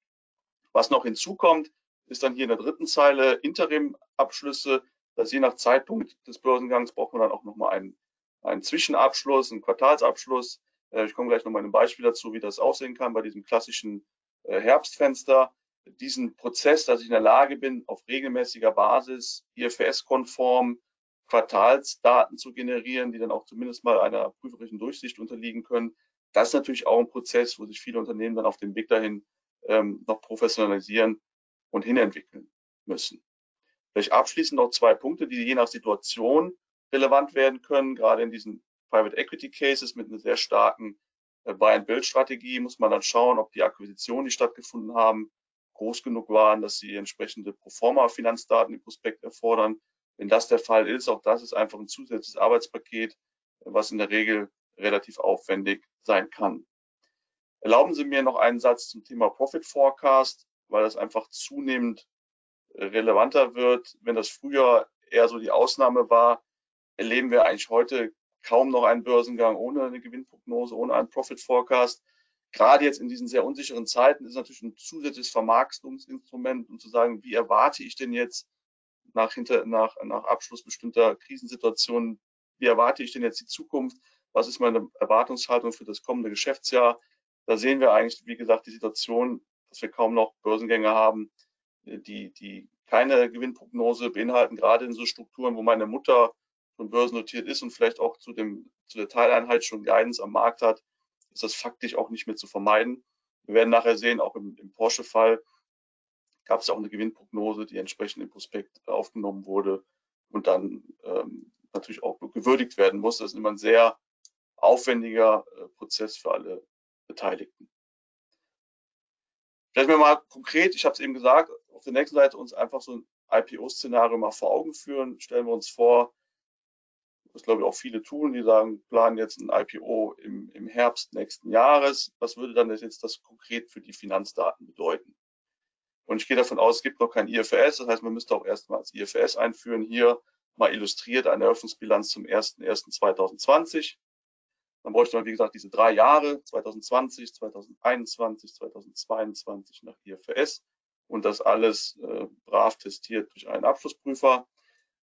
Was noch hinzukommt, ist dann hier in der dritten Zeile Interim-Abschlüsse. Das je nach Zeitpunkt des Börsengangs braucht man dann auch nochmal einen, einen Zwischenabschluss, einen Quartalsabschluss. Äh, ich komme gleich nochmal in einem Beispiel dazu, wie das aussehen kann bei diesem klassischen äh, Herbstfenster diesen Prozess, dass ich in der Lage bin, auf regelmäßiger Basis IFRS-konform Quartalsdaten zu generieren, die dann auch zumindest mal einer prüferischen Durchsicht unterliegen können. Das ist natürlich auch ein Prozess, wo sich viele Unternehmen dann auf dem Weg dahin ähm, noch professionalisieren und hinentwickeln müssen. Vielleicht abschließend noch zwei Punkte, die je nach Situation relevant werden können. Gerade in diesen Private Equity Cases mit einer sehr starken äh, Buy-and-Build-Strategie muss man dann schauen, ob die Akquisitionen, die stattgefunden haben, groß genug waren, dass sie entsprechende Proforma-Finanzdaten im Prospekt erfordern. Wenn das der Fall ist, auch das ist einfach ein zusätzliches Arbeitspaket, was in der Regel relativ aufwendig sein kann. Erlauben Sie mir noch einen Satz zum Thema Profit Forecast, weil das einfach zunehmend relevanter wird. Wenn das früher eher so die Ausnahme war, erleben wir eigentlich heute kaum noch einen Börsengang ohne eine Gewinnprognose, ohne einen Profit Forecast gerade jetzt in diesen sehr unsicheren Zeiten ist natürlich ein zusätzliches Vermarktungsinstrument, um zu sagen, wie erwarte ich denn jetzt nach, hinter, nach, nach Abschluss bestimmter Krisensituationen, wie erwarte ich denn jetzt die Zukunft? Was ist meine Erwartungshaltung für das kommende Geschäftsjahr? Da sehen wir eigentlich, wie gesagt, die Situation, dass wir kaum noch Börsengänge haben, die, die keine Gewinnprognose beinhalten, gerade in so Strukturen, wo meine Mutter schon börsennotiert ist und vielleicht auch zu, dem, zu der Teileinheit schon Guidance am Markt hat, ist das faktisch auch nicht mehr zu vermeiden. Wir werden nachher sehen, auch im, im Porsche-Fall gab es ja auch eine Gewinnprognose, die entsprechend im Prospekt aufgenommen wurde und dann ähm, natürlich auch gewürdigt werden muss. Das ist immer ein sehr aufwendiger äh, Prozess für alle Beteiligten. Vielleicht mal konkret, ich habe es eben gesagt, auf der nächsten Seite uns einfach so ein IPO-Szenario mal vor Augen führen. Stellen wir uns vor, das glaube ich auch viele tun, die sagen, planen jetzt ein IPO im, im Herbst nächsten Jahres. Was würde dann jetzt das konkret für die Finanzdaten bedeuten? Und ich gehe davon aus, es gibt noch kein IFRS, das heißt, man müsste auch erstmal das IFRS einführen. Hier mal illustriert eine Eröffnungsbilanz zum 01.01.2020. Dann bräuchte man, wie gesagt, diese drei Jahre, 2020, 2021, 2022 nach IFRS und das alles äh, brav testiert durch einen Abschlussprüfer.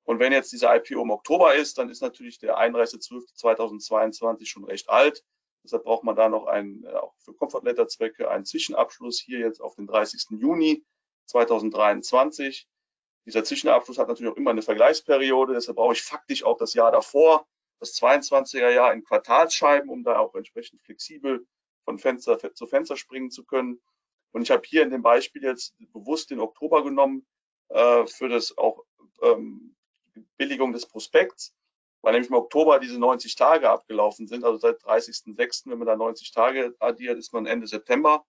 Und wenn jetzt dieser IPO im Oktober ist, dann ist natürlich der 31.12.2022 schon recht alt. Deshalb braucht man da noch einen, äh, auch für Comfort Letter Zwecke, einen Zwischenabschluss hier jetzt auf den 30. Juni 2023. Dieser Zwischenabschluss hat natürlich auch immer eine Vergleichsperiode. Deshalb brauche ich faktisch auch das Jahr davor, das 22er Jahr in Quartalsscheiben, um da auch entsprechend flexibel von Fenster zu Fenster springen zu können. Und ich habe hier in dem Beispiel jetzt bewusst den Oktober genommen äh, für das auch ähm, Billigung des Prospekts, weil nämlich im Oktober diese 90 Tage abgelaufen sind. Also seit 30.06., wenn man da 90 Tage addiert, ist man Ende September.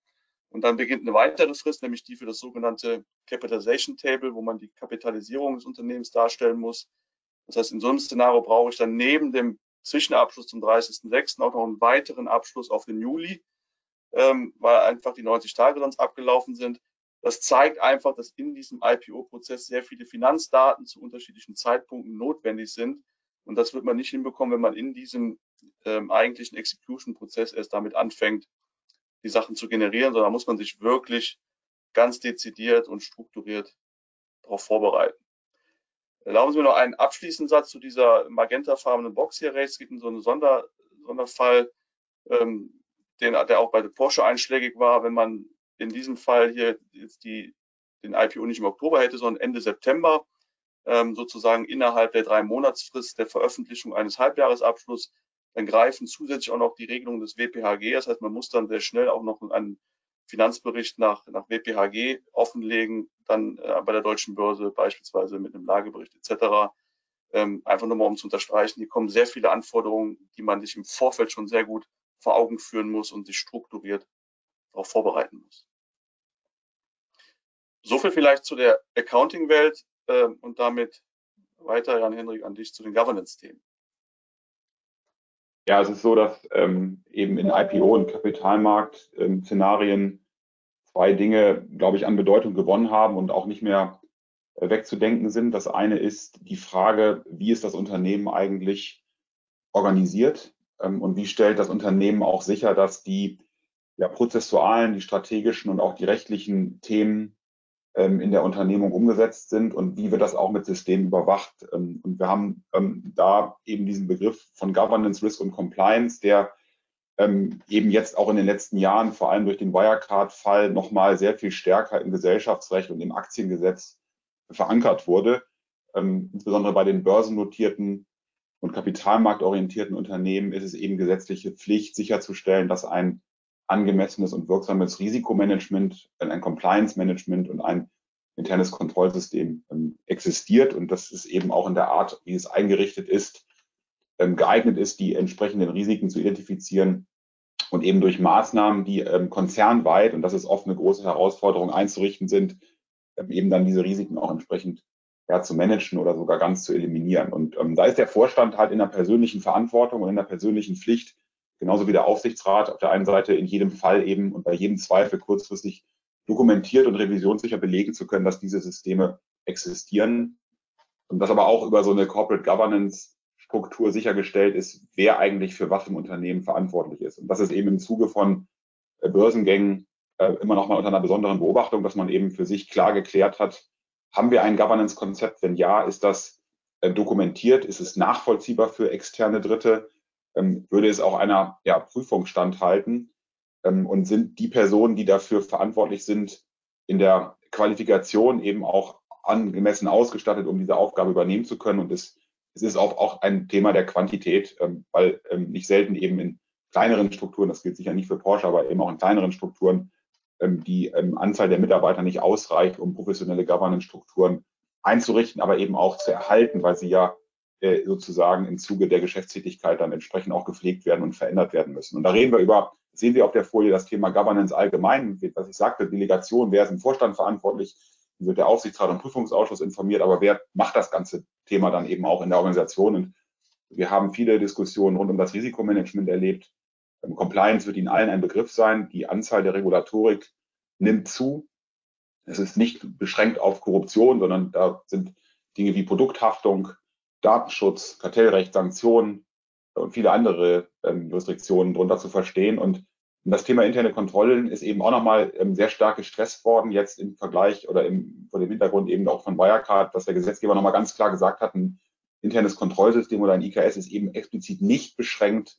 Und dann beginnt eine weitere Frist, nämlich die für das sogenannte Capitalization Table, wo man die Kapitalisierung des Unternehmens darstellen muss. Das heißt, in so einem Szenario brauche ich dann neben dem Zwischenabschluss zum 30.06. auch noch einen weiteren Abschluss auf den Juli, ähm, weil einfach die 90 Tage sonst abgelaufen sind. Das zeigt einfach, dass in diesem IPO-Prozess sehr viele Finanzdaten zu unterschiedlichen Zeitpunkten notwendig sind. Und das wird man nicht hinbekommen, wenn man in diesem ähm, eigentlichen Execution-Prozess erst damit anfängt, die Sachen zu generieren, sondern muss man sich wirklich ganz dezidiert und strukturiert darauf vorbereiten. Erlauben Sie mir noch einen abschließenden Satz zu dieser magentafarbenen Box hier rechts. Es gibt so einen Sonder, Sonderfall, ähm, den, der auch bei der Porsche einschlägig war, wenn man in diesem Fall hier jetzt die, den IPO nicht im Oktober hätte, sondern Ende September, ähm, sozusagen innerhalb der drei Monatsfrist der Veröffentlichung eines Halbjahresabschlusses, dann greifen zusätzlich auch noch die Regelungen des WPHG. Das heißt, man muss dann sehr schnell auch noch einen Finanzbericht nach, nach WPHG offenlegen, dann äh, bei der deutschen Börse beispielsweise mit einem Lagebericht etc. Ähm, einfach nochmal um zu unterstreichen, hier kommen sehr viele Anforderungen, die man sich im Vorfeld schon sehr gut vor Augen führen muss und sich strukturiert darauf vorbereiten muss. So viel vielleicht zu der Accounting-Welt äh, und damit weiter, Jan-Henrik, an dich zu den Governance-Themen. Ja, es ist so, dass ähm, eben in IPO und Kapitalmarkt-Szenarien ähm, zwei Dinge, glaube ich, an Bedeutung gewonnen haben und auch nicht mehr äh, wegzudenken sind. Das eine ist die Frage, wie ist das Unternehmen eigentlich organisiert ähm, und wie stellt das Unternehmen auch sicher, dass die ja, prozessualen, die strategischen und auch die rechtlichen Themen ähm, in der Unternehmung umgesetzt sind und wie wird das auch mit Systemen überwacht. Ähm, und wir haben ähm, da eben diesen Begriff von Governance, Risk und Compliance, der ähm, eben jetzt auch in den letzten Jahren, vor allem durch den Wirecard-Fall, nochmal sehr viel stärker im Gesellschaftsrecht und im Aktiengesetz verankert wurde. Ähm, insbesondere bei den börsennotierten und kapitalmarktorientierten Unternehmen ist es eben gesetzliche Pflicht, sicherzustellen, dass ein angemessenes und wirksames Risikomanagement, ein Compliance-Management und ein internes Kontrollsystem ähm, existiert und dass es eben auch in der Art, wie es eingerichtet ist, ähm, geeignet ist, die entsprechenden Risiken zu identifizieren und eben durch Maßnahmen, die ähm, konzernweit, und das ist oft eine große Herausforderung, einzurichten sind, eben dann diese Risiken auch entsprechend ja, zu managen oder sogar ganz zu eliminieren. Und ähm, da ist der Vorstand halt in der persönlichen Verantwortung und in der persönlichen Pflicht, genauso wie der Aufsichtsrat auf der einen Seite in jedem Fall eben und bei jedem Zweifel kurzfristig dokumentiert und revisionssicher belegen zu können, dass diese Systeme existieren. Und dass aber auch über so eine Corporate Governance Struktur sichergestellt ist, wer eigentlich für was im Unternehmen verantwortlich ist. Und das ist eben im Zuge von äh, Börsengängen äh, immer noch mal unter einer besonderen Beobachtung, dass man eben für sich klar geklärt hat, haben wir ein Governance-Konzept? Wenn ja, ist das äh, dokumentiert? Ist es nachvollziehbar für externe Dritte? Ähm, würde es auch einer ja, Prüfung standhalten ähm, und sind die Personen, die dafür verantwortlich sind, in der Qualifikation eben auch angemessen ausgestattet, um diese Aufgabe übernehmen zu können. Und es, es ist auch, auch ein Thema der Quantität, ähm, weil ähm, nicht selten eben in kleineren Strukturen, das gilt sicher nicht für Porsche, aber eben auch in kleineren Strukturen, ähm, die ähm, Anzahl der Mitarbeiter nicht ausreicht, um professionelle Governance-Strukturen einzurichten, aber eben auch zu erhalten, weil sie ja sozusagen im Zuge der Geschäftstätigkeit dann entsprechend auch gepflegt werden und verändert werden müssen. Und da reden wir über, sehen Sie auf der Folie das Thema Governance allgemein, was ich sagte, Delegation, wer ist im Vorstand verantwortlich, wird der Aufsichtsrat und Prüfungsausschuss informiert, aber wer macht das ganze Thema dann eben auch in der Organisation? Und wir haben viele Diskussionen rund um das Risikomanagement erlebt. Ähm, Compliance wird Ihnen allen ein Begriff sein. Die Anzahl der Regulatorik nimmt zu. Es ist nicht beschränkt auf Korruption, sondern da sind Dinge wie Produkthaftung, Datenschutz, Kartellrecht, Sanktionen und viele andere ähm, Restriktionen drunter zu verstehen. Und das Thema interne Kontrollen ist eben auch nochmal ähm, sehr stark gestresst worden, jetzt im Vergleich oder im, vor dem Hintergrund eben auch von Wirecard, dass der Gesetzgeber nochmal ganz klar gesagt hat, ein internes Kontrollsystem oder ein IKS ist eben explizit nicht beschränkt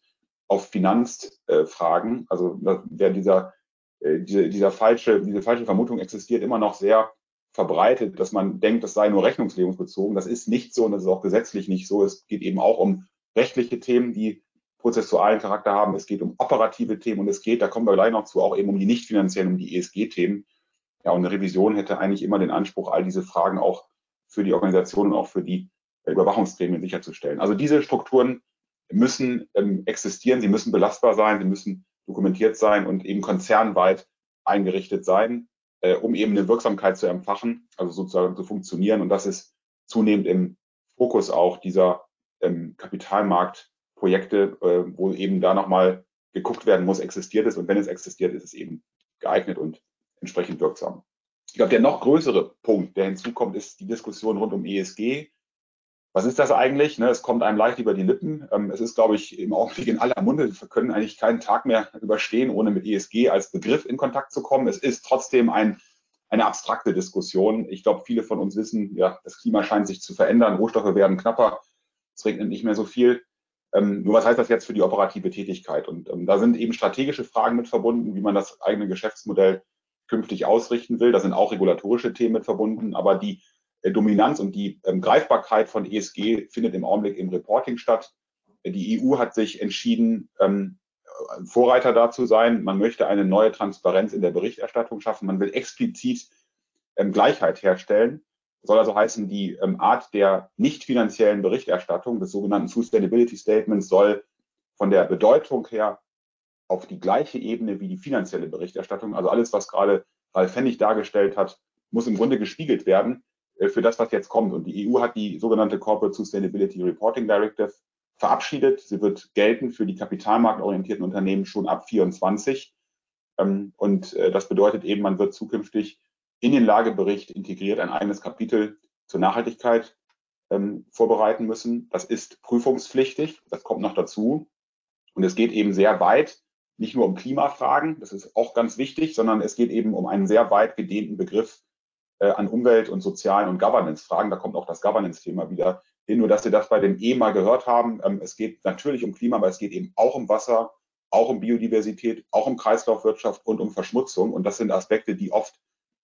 auf Finanzfragen. Äh, also wer dieser, äh, diese, dieser falsche, diese falsche Vermutung existiert immer noch sehr verbreitet, dass man denkt, das sei nur rechnungslegungsbezogen. Das ist nicht so und das ist auch gesetzlich nicht so. Es geht eben auch um rechtliche Themen, die prozessualen Charakter haben. Es geht um operative Themen und es geht, da kommen wir gleich noch zu, auch eben um die nicht finanziellen, um die ESG-Themen. Ja, und eine Revision hätte eigentlich immer den Anspruch, all diese Fragen auch für die Organisation und auch für die Überwachungsgremien sicherzustellen. Also diese Strukturen müssen ähm, existieren, sie müssen belastbar sein, sie müssen dokumentiert sein und eben konzernweit eingerichtet sein äh, um eben eine Wirksamkeit zu empfachen, also sozusagen zu funktionieren. Und das ist zunehmend im Fokus auch dieser ähm, Kapitalmarktprojekte, äh, wo eben da nochmal geguckt werden muss, existiert es. Und wenn es existiert, ist es eben geeignet und entsprechend wirksam. Ich glaube, der noch größere Punkt, der hinzukommt, ist die Diskussion rund um ESG was ist das eigentlich? Ne, es kommt einem leicht über die Lippen. Ähm, es ist, glaube ich, im Augenblick in aller Munde. Wir können eigentlich keinen Tag mehr überstehen, ohne mit ESG als Begriff in Kontakt zu kommen. Es ist trotzdem ein, eine abstrakte Diskussion. Ich glaube, viele von uns wissen, ja, das Klima scheint sich zu verändern, Rohstoffe werden knapper, es regnet nicht mehr so viel. Ähm, nur was heißt das jetzt für die operative Tätigkeit? Und ähm, da sind eben strategische Fragen mit verbunden, wie man das eigene Geschäftsmodell künftig ausrichten will. Da sind auch regulatorische Themen mit verbunden, aber die Dominanz und die ähm, Greifbarkeit von ESG findet im Augenblick im Reporting statt. Die EU hat sich entschieden, ähm, Vorreiter dazu sein. Man möchte eine neue Transparenz in der Berichterstattung schaffen. Man will explizit ähm, Gleichheit herstellen. Soll also heißen, die Art der nicht finanziellen Berichterstattung des sogenannten Sustainability Statements soll von der Bedeutung her auf die gleiche Ebene wie die finanzielle Berichterstattung, also alles, was gerade Ralf Pfennig dargestellt hat, muss im Grunde gespiegelt werden. Äh, für das, was jetzt kommt. Und die EU hat die sogenannte Corporate Sustainability Reporting Directive verabschiedet. Sie wird gelten für die kapitalmarktorientierten Unternehmen schon ab 24. Ähm, und äh, das bedeutet eben, man wird zukünftig in den Lagebericht integriert ein eigenes Kapitel zur Nachhaltigkeit ähm, vorbereiten müssen. Das ist prüfungspflichtig. Das kommt noch dazu. Und es geht eben sehr weit, nicht nur um Klimafragen, das ist auch ganz wichtig, sondern es geht eben um einen sehr weit gedehnten Begriff äh, an Umwelt- und sozialen und Governance-Fragen. Da kommt auch das Governance-Thema wieder hin. Nur, dass Sie das bei dem E mal gehört haben. Ähm, es geht natürlich um Klima, aber es geht eben auch um Wasser, auch um Biodiversität, auch um Kreislaufwirtschaft und um Verschmutzung. Und das sind Aspekte, die oft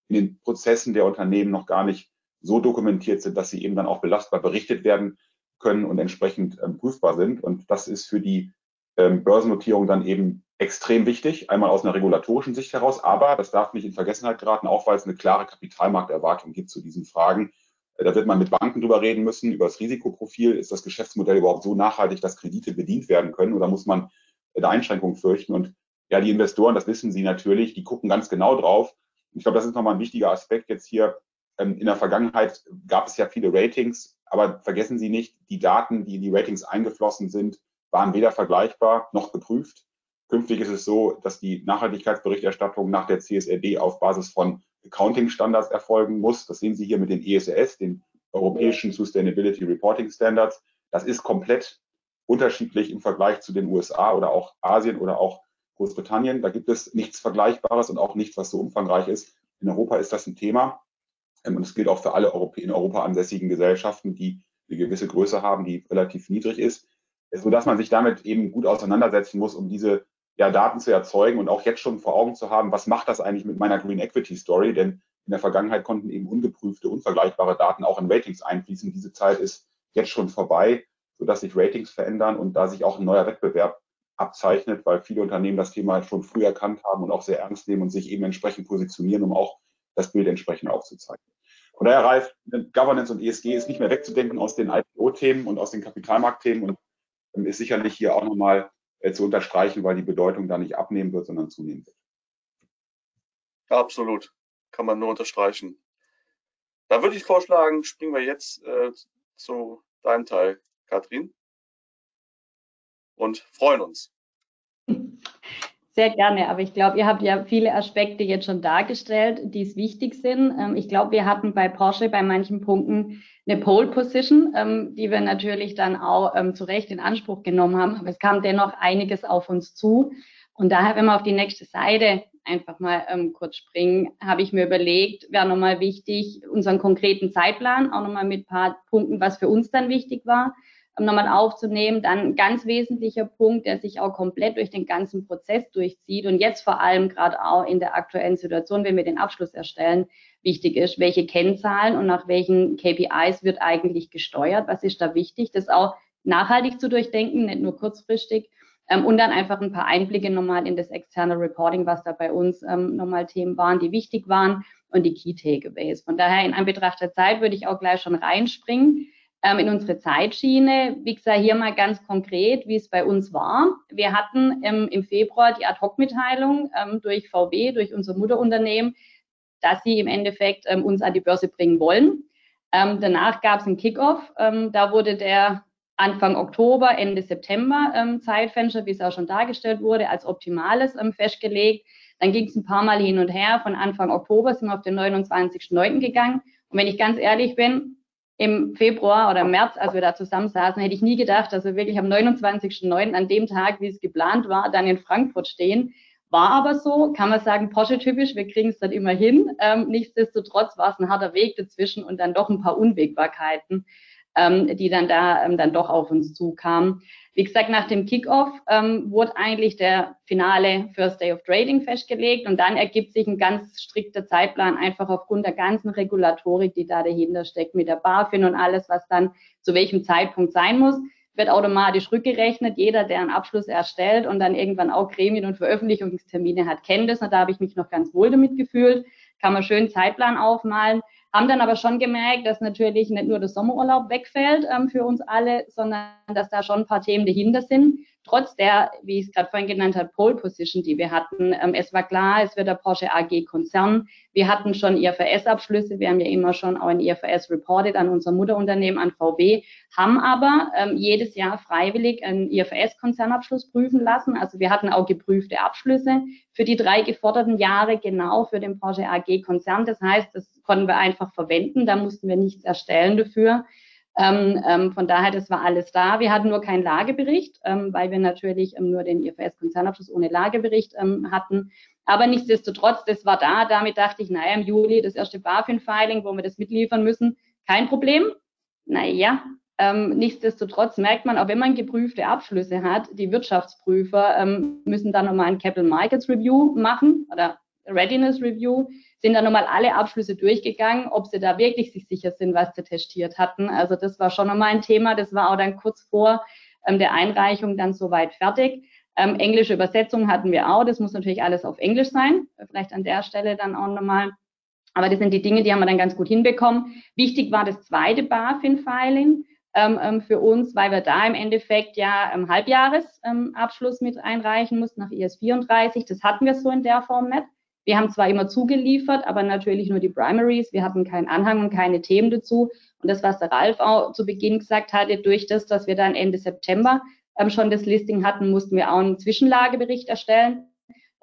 in den Prozessen der Unternehmen noch gar nicht so dokumentiert sind, dass sie eben dann auch belastbar berichtet werden können und entsprechend ähm, prüfbar sind. Und das ist für die ähm, Börsennotierung dann eben extrem wichtig, einmal aus einer regulatorischen Sicht heraus, aber das darf nicht in Vergessenheit geraten, auch weil es eine klare Kapitalmarkterwartung gibt zu diesen Fragen. Äh, da wird man mit Banken drüber reden müssen, über das Risikoprofil. Ist das Geschäftsmodell überhaupt so nachhaltig, dass Kredite bedient werden können oder muss man eine Einschränkung fürchten? Und ja, die Investoren, das wissen Sie natürlich, die gucken ganz genau drauf. Ich glaube, das ist nochmal ein wichtiger Aspekt jetzt hier. Ähm, in der Vergangenheit gab es ja viele Ratings, aber vergessen Sie nicht, die Daten, die in die Ratings eingeflossen sind, waren weder vergleichbar noch geprüft. Künftig ist es so, dass die Nachhaltigkeitsberichterstattung nach der CSRD auf Basis von Accounting-Standards erfolgen muss. Das sehen Sie hier mit den ESRS, den Europäischen Sustainability Reporting Standards. Das ist komplett unterschiedlich im Vergleich zu den USA oder auch Asien oder auch Großbritannien. Da gibt es nichts Vergleichbares und auch nichts, was so umfangreich ist. In Europa ist das ein Thema. Ähm, und es gilt auch für alle in Europa ansässigen Gesellschaften, die eine gewisse Größe haben, die relativ niedrig ist, sodass man sich damit eben gut auseinandersetzen muss, um diese ja, Daten zu erzeugen und auch jetzt schon vor Augen zu haben, was macht das eigentlich mit meiner Green Equity Story? Denn in der Vergangenheit konnten eben ungeprüfte, unvergleichbare Daten auch in Ratings einfließen. Diese Zeit ist jetzt schon vorbei, sodass sich Ratings verändern und da sich auch ein neuer Wettbewerb abzeichnet, weil viele Unternehmen das Thema schon früh erkannt haben und auch sehr ernst nehmen und sich eben entsprechend positionieren, um auch das Bild entsprechend aufzuzeichnen. Von daher, Ralf, Governance und ESG ist nicht mehr wegzudenken aus den IPO-Themen und aus den Kapitalmarktthemen und ist sicherlich hier auch nochmal äh, zu unterstreichen, weil die Bedeutung da nicht abnehmen wird, sondern zunehmen wird. Absolut. Kann man nur unterstreichen. Da würde ich vorschlagen, springen wir jetzt äh, zu deinem Teil, Katrin. Und freuen uns. Sehr gerne, aber ich glaube, ihr habt ja viele Aspekte jetzt schon dargestellt, die es wichtig sind. Ähm, ich glaube, wir hatten bei Porsche bei manchen Punkten eine Pole Position, ähm, die wir natürlich dann auch ähm, zu Recht in Anspruch genommen haben, aber es kam dennoch einiges auf uns zu. Und daher, wenn wir auf die nächste Seite einfach mal kurz springen, habe ich mir überlegt, wäre nochmal wichtig, unseren konkreten Zeitplan, auch nochmal mit ein paar Punkten, was für uns dann wichtig war, nochmal aufzunehmen. Dann ganz wesentlicher Punkt, der sich auch komplett durch den ganzen Prozess durchzieht und jetzt vor allem gerade auch in der aktuellen Situation, wenn wir den Abschluss erstellen, wichtig ist, welche Kennzahlen und nach welchen KPIs wird eigentlich gesteuert, was ist da wichtig, das auch nachhaltig zu durchdenken, nicht nur kurzfristig. Ähm, und dann einfach ein paar Einblicke nochmal in das externe Reporting, was da bei uns ähm, nochmal Themen waren, die wichtig waren und die Key Takeaways. Von daher in Anbetracht der Zeit würde ich auch gleich schon reinspringen ähm, in unsere Zeitschiene. Wie gesagt, hier mal ganz konkret, wie es bei uns war. Wir hatten ähm, im Februar die Ad-Hoc-Mitteilung ähm, durch VW, durch unser Mutterunternehmen, dass sie im Endeffekt ähm, uns an die Börse bringen wollen. Ähm, danach gab es einen Kickoff. Ähm, da wurde der Anfang Oktober, Ende September Zeitfenster, wie es auch schon dargestellt wurde, als optimales festgelegt. Dann ging es ein paar Mal hin und her. Von Anfang Oktober sind wir auf den 29.09. gegangen. Und wenn ich ganz ehrlich bin, im Februar oder März, als wir da zusammensaßen, hätte ich nie gedacht, dass wir wirklich am 29.09. an dem Tag, wie es geplant war, dann in Frankfurt stehen. War aber so, kann man sagen, Porsche-typisch, wir kriegen es dann immer hin. Ähm, nichtsdestotrotz war es ein harter Weg dazwischen und dann doch ein paar Unwägbarkeiten, ähm, die dann da ähm, dann doch auf uns zukamen. Wie gesagt, nach dem Kickoff ähm, wurde eigentlich der finale First Day of Trading festgelegt und dann ergibt sich ein ganz strikter Zeitplan einfach aufgrund der ganzen Regulatorik, die da dahinter steckt mit der BaFin und alles, was dann zu welchem Zeitpunkt sein muss, wird automatisch rückgerechnet. Jeder, der einen Abschluss erstellt und dann irgendwann auch Gremien und Veröffentlichungstermine hat, kennt das. Und da habe ich mich noch ganz wohl damit gefühlt. Kann man schön Zeitplan aufmalen haben dann aber schon gemerkt, dass natürlich nicht nur der Sommerurlaub wegfällt ähm, für uns alle, sondern dass da schon ein paar Themen dahinter sind. Trotz der, wie ich es gerade vorhin genannt habe, Pole Position, die wir hatten. Ähm, es war klar, es wird der Porsche AG Konzern. Wir hatten schon IFRS-Abschlüsse. Wir haben ja immer schon auch ein IFRS reported an unser Mutterunternehmen, an VW, haben aber ähm, jedes Jahr freiwillig einen IFRS-Konzernabschluss prüfen lassen. Also wir hatten auch geprüfte Abschlüsse für die drei geforderten Jahre genau für den Porsche AG Konzern. Das heißt, das konnten wir einfach verwenden. Da mussten wir nichts erstellen dafür. Ähm, ähm, von daher, das war alles da. Wir hatten nur keinen Lagebericht, ähm, weil wir natürlich ähm, nur den IFRS-Konzernabschluss ohne Lagebericht ähm, hatten. Aber nichtsdestotrotz, das war da. Damit dachte ich, naja, im Juli das erste BaFin-Filing, wo wir das mitliefern müssen, kein Problem. Naja, ähm, nichtsdestotrotz merkt man, auch wenn man geprüfte Abschlüsse hat, die Wirtschaftsprüfer ähm, müssen dann nochmal ein Capital Markets Review machen oder Readiness Review sind dann nochmal alle Abschlüsse durchgegangen, ob sie da wirklich sich sicher sind, was sie testiert hatten. Also das war schon nochmal ein Thema. Das war auch dann kurz vor ähm, der Einreichung dann soweit fertig. Ähm, englische Übersetzung hatten wir auch. Das muss natürlich alles auf Englisch sein. Vielleicht an der Stelle dann auch nochmal. Aber das sind die Dinge, die haben wir dann ganz gut hinbekommen. Wichtig war das zweite BaFin-Filing ähm, ähm für uns, weil wir da im Endeffekt ja im Halbjahresabschluss ähm, mit einreichen mussten nach IS 34. Das hatten wir so in der Form nicht. Wir haben zwar immer zugeliefert, aber natürlich nur die Primaries. Wir hatten keinen Anhang und keine Themen dazu. Und das, was der Ralf auch zu Beginn gesagt hatte, durch das, dass wir dann Ende September ähm, schon das Listing hatten, mussten wir auch einen Zwischenlagebericht erstellen.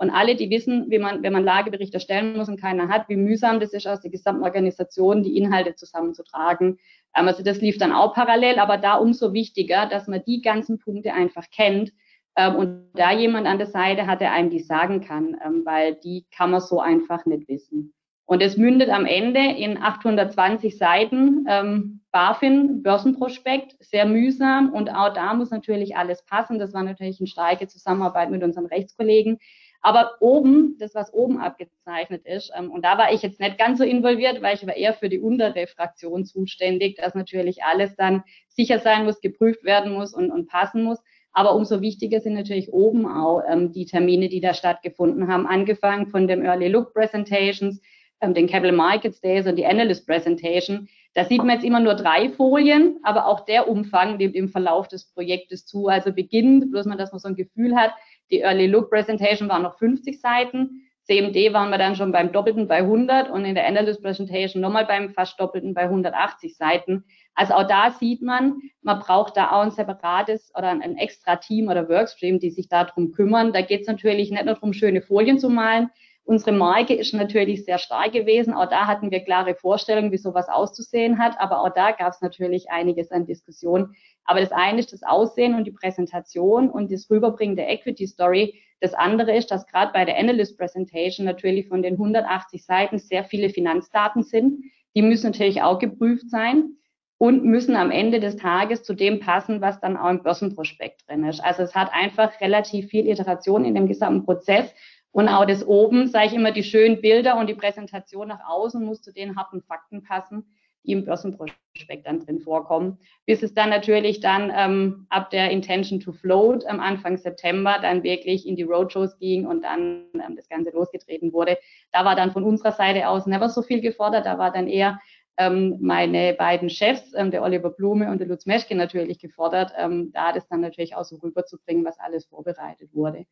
Und alle, die wissen, wie man, wenn man Lagebericht erstellen muss und keiner hat, wie mühsam das ist, aus der gesamten Organisation die Inhalte zusammenzutragen. Ähm, also das lief dann auch parallel, aber da umso wichtiger, dass man die ganzen Punkte einfach kennt, ähm, und da jemand an der Seite hat, der einem die sagen kann, ähm, weil die kann man so einfach nicht wissen. Und es mündet am Ende in 820 Seiten ähm, BaFin, Börsenprospekt, sehr mühsam. Und auch da muss natürlich alles passen. Das war natürlich eine starke Zusammenarbeit mit unseren Rechtskollegen. Aber oben, das, was oben abgezeichnet ist, ähm, und da war ich jetzt nicht ganz so involviert, weil ich war eher für die untere Fraktion zuständig, dass natürlich alles dann sicher sein muss, geprüft werden muss und, und passen muss. Aber umso wichtiger sind natürlich oben auch ähm, die Termine, die da stattgefunden haben, angefangen von dem Early Look Presentations, ähm, den Capital Markets Days und die Analyst Presentation. Da sieht man jetzt immer nur drei Folien, aber auch der Umfang nimmt im Verlauf des Projektes zu. Also beginnend, bloß man, dass man so ein Gefühl hat, die Early Look Presentation waren noch 50 Seiten. CMD waren wir dann schon beim Doppelten bei 100 und in der Analyst Presentation nochmal beim fast Doppelten bei 180 Seiten. Also auch da sieht man, man braucht da auch ein separates oder ein extra Team oder Workstream, die sich darum kümmern. Da geht es natürlich nicht nur darum, schöne Folien zu malen. Unsere Marke ist natürlich sehr stark gewesen. Auch da hatten wir klare Vorstellungen, wie sowas auszusehen hat. Aber auch da gab es natürlich einiges an Diskussion. Aber das eine ist das Aussehen und die Präsentation und das Rüberbringen der Equity Story. Das andere ist, dass gerade bei der Analyst Presentation natürlich von den 180 Seiten sehr viele Finanzdaten sind. Die müssen natürlich auch geprüft sein und müssen am Ende des Tages zu dem passen, was dann auch im Börsenprospekt drin ist. Also es hat einfach relativ viel Iteration in dem gesamten Prozess. Und auch das oben, sage ich immer, die schönen Bilder und die Präsentation nach außen muss zu den harten Fakten passen die im Börsenprospekt dann drin vorkommen, bis es dann natürlich dann ähm, ab der Intention to Float am Anfang September dann wirklich in die Roadshows ging und dann ähm, das Ganze losgetreten wurde. Da war dann von unserer Seite aus never so viel gefordert, da war dann eher meine beiden Chefs, ähm, der Oliver Blume und der Lutz Meschke natürlich gefordert, ähm, da das dann natürlich auch so rüberzubringen, was alles vorbereitet wurde.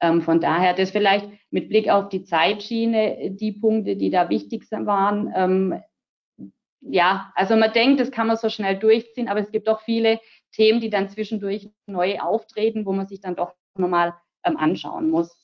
Ähm, von daher, das vielleicht mit Blick auf die Zeitschiene, die Punkte, die da wichtig waren, ähm, ja, also man denkt, das kann man so schnell durchziehen, aber es gibt doch viele Themen, die dann zwischendurch neu auftreten, wo man sich dann doch nochmal ähm, anschauen muss.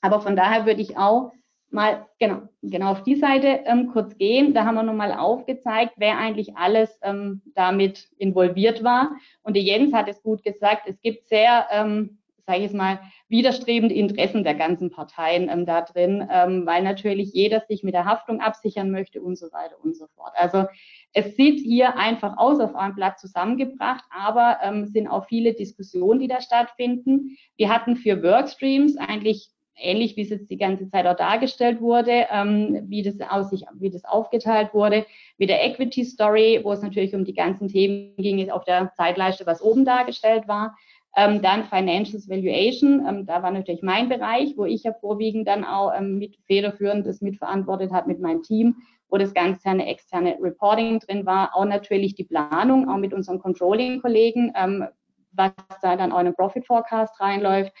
Aber von daher würde ich auch mal genau, genau auf die Seite ähm, kurz gehen. Da haben wir nochmal aufgezeigt, wer eigentlich alles ähm, damit involviert war. Und die Jens hat es gut gesagt, es gibt sehr ähm, sage ich jetzt mal, widerstrebende Interessen der ganzen Parteien ähm, da drin, ähm, weil natürlich jeder sich mit der Haftung absichern möchte und so weiter und so fort. Also es sieht hier einfach aus auf einem Blatt zusammengebracht, aber ähm, sind auch viele Diskussionen, die da stattfinden. Wir hatten für Workstreams eigentlich ähnlich wie es jetzt die ganze Zeit auch dargestellt wurde, ähm, wie, das aus sich, wie das aufgeteilt wurde, mit der Equity Story, wo es natürlich um die ganzen Themen ging, auf der Zeitleiste, was oben dargestellt war. Ähm, dann Financials Valuation, ähm, da war natürlich mein Bereich, wo ich ja vorwiegend dann auch ähm, mit federführend das mitverantwortet habe mit meinem Team, wo das ganze eine externe Reporting drin war, auch natürlich die Planung, auch mit unseren Controlling-Kollegen, ähm, was da dann auch in den Profit Forecast reinläuft.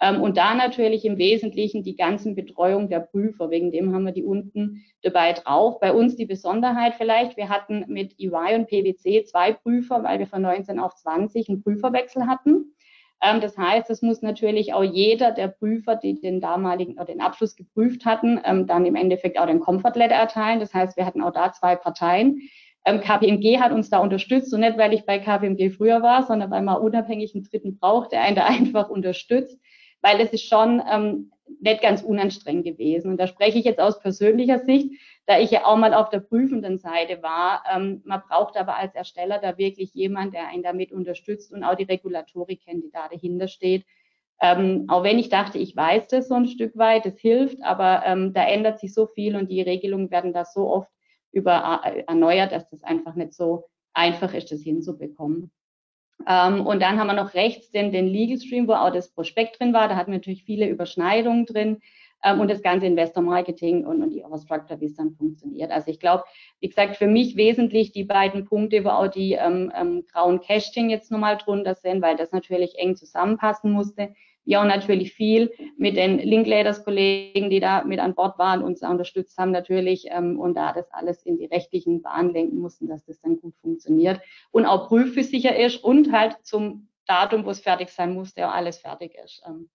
Ähm, und da natürlich im Wesentlichen die ganzen Betreuung der Prüfer, wegen dem haben wir die unten dabei drauf. Bei uns die Besonderheit vielleicht, wir hatten mit EY und PwC zwei Prüfer, weil wir von 19 auf 20 einen Prüferwechsel hatten. Ähm, das heißt, es muss natürlich auch jeder der Prüfer, die den damaligen oder den Abschluss geprüft hatten, ähm, dann im Endeffekt auch den Comfort Letter erteilen. Das heißt, wir hatten auch da zwei Parteien. KPMG hat uns da unterstützt und nicht, weil ich bei KPMG früher war, sondern weil man unabhängig einen Dritten braucht, der einen da einfach unterstützt, weil es ist schon ähm, nicht ganz unanstrengend gewesen. Und da spreche ich jetzt aus persönlicher Sicht da ich ja auch mal auf der prüfenden Seite war. Ähm, man braucht aber als Ersteller da wirklich jemand, der einen damit unterstützt und auch die Regulatorik die da dahinter steht. Ähm, auch wenn ich dachte, ich weiß das so ein Stück weit, das hilft, aber ähm, da ändert sich so viel und die Regelungen werden da so oft über, äh, erneuert, dass das einfach nicht so einfach ist, das hinzubekommen. Ähm, und dann haben wir noch rechts den, den Legal Stream, wo auch das Prospekt drin war. Da hatten wir natürlich viele Überschneidungen drin ähm, und das ganze Investor Marketing und, und die Overstructure, wie es dann funktioniert. Also ich glaube, wie gesagt, für mich wesentlich die beiden Punkte, wo auch die ähm, ähm, grauen Casting jetzt nochmal drunter sind, weil das natürlich eng zusammenpassen musste. Wir auch natürlich viel mit den Linklaters-Kollegen, die da mit an Bord waren, uns unterstützt haben natürlich ähm, und da das alles in die rechtlichen Bahnen lenken mussten, dass das dann gut funktioniert und auch prüfsicher ist und halt zum Datum, wo es fertig sein musste, auch alles fertig ist. Ähm,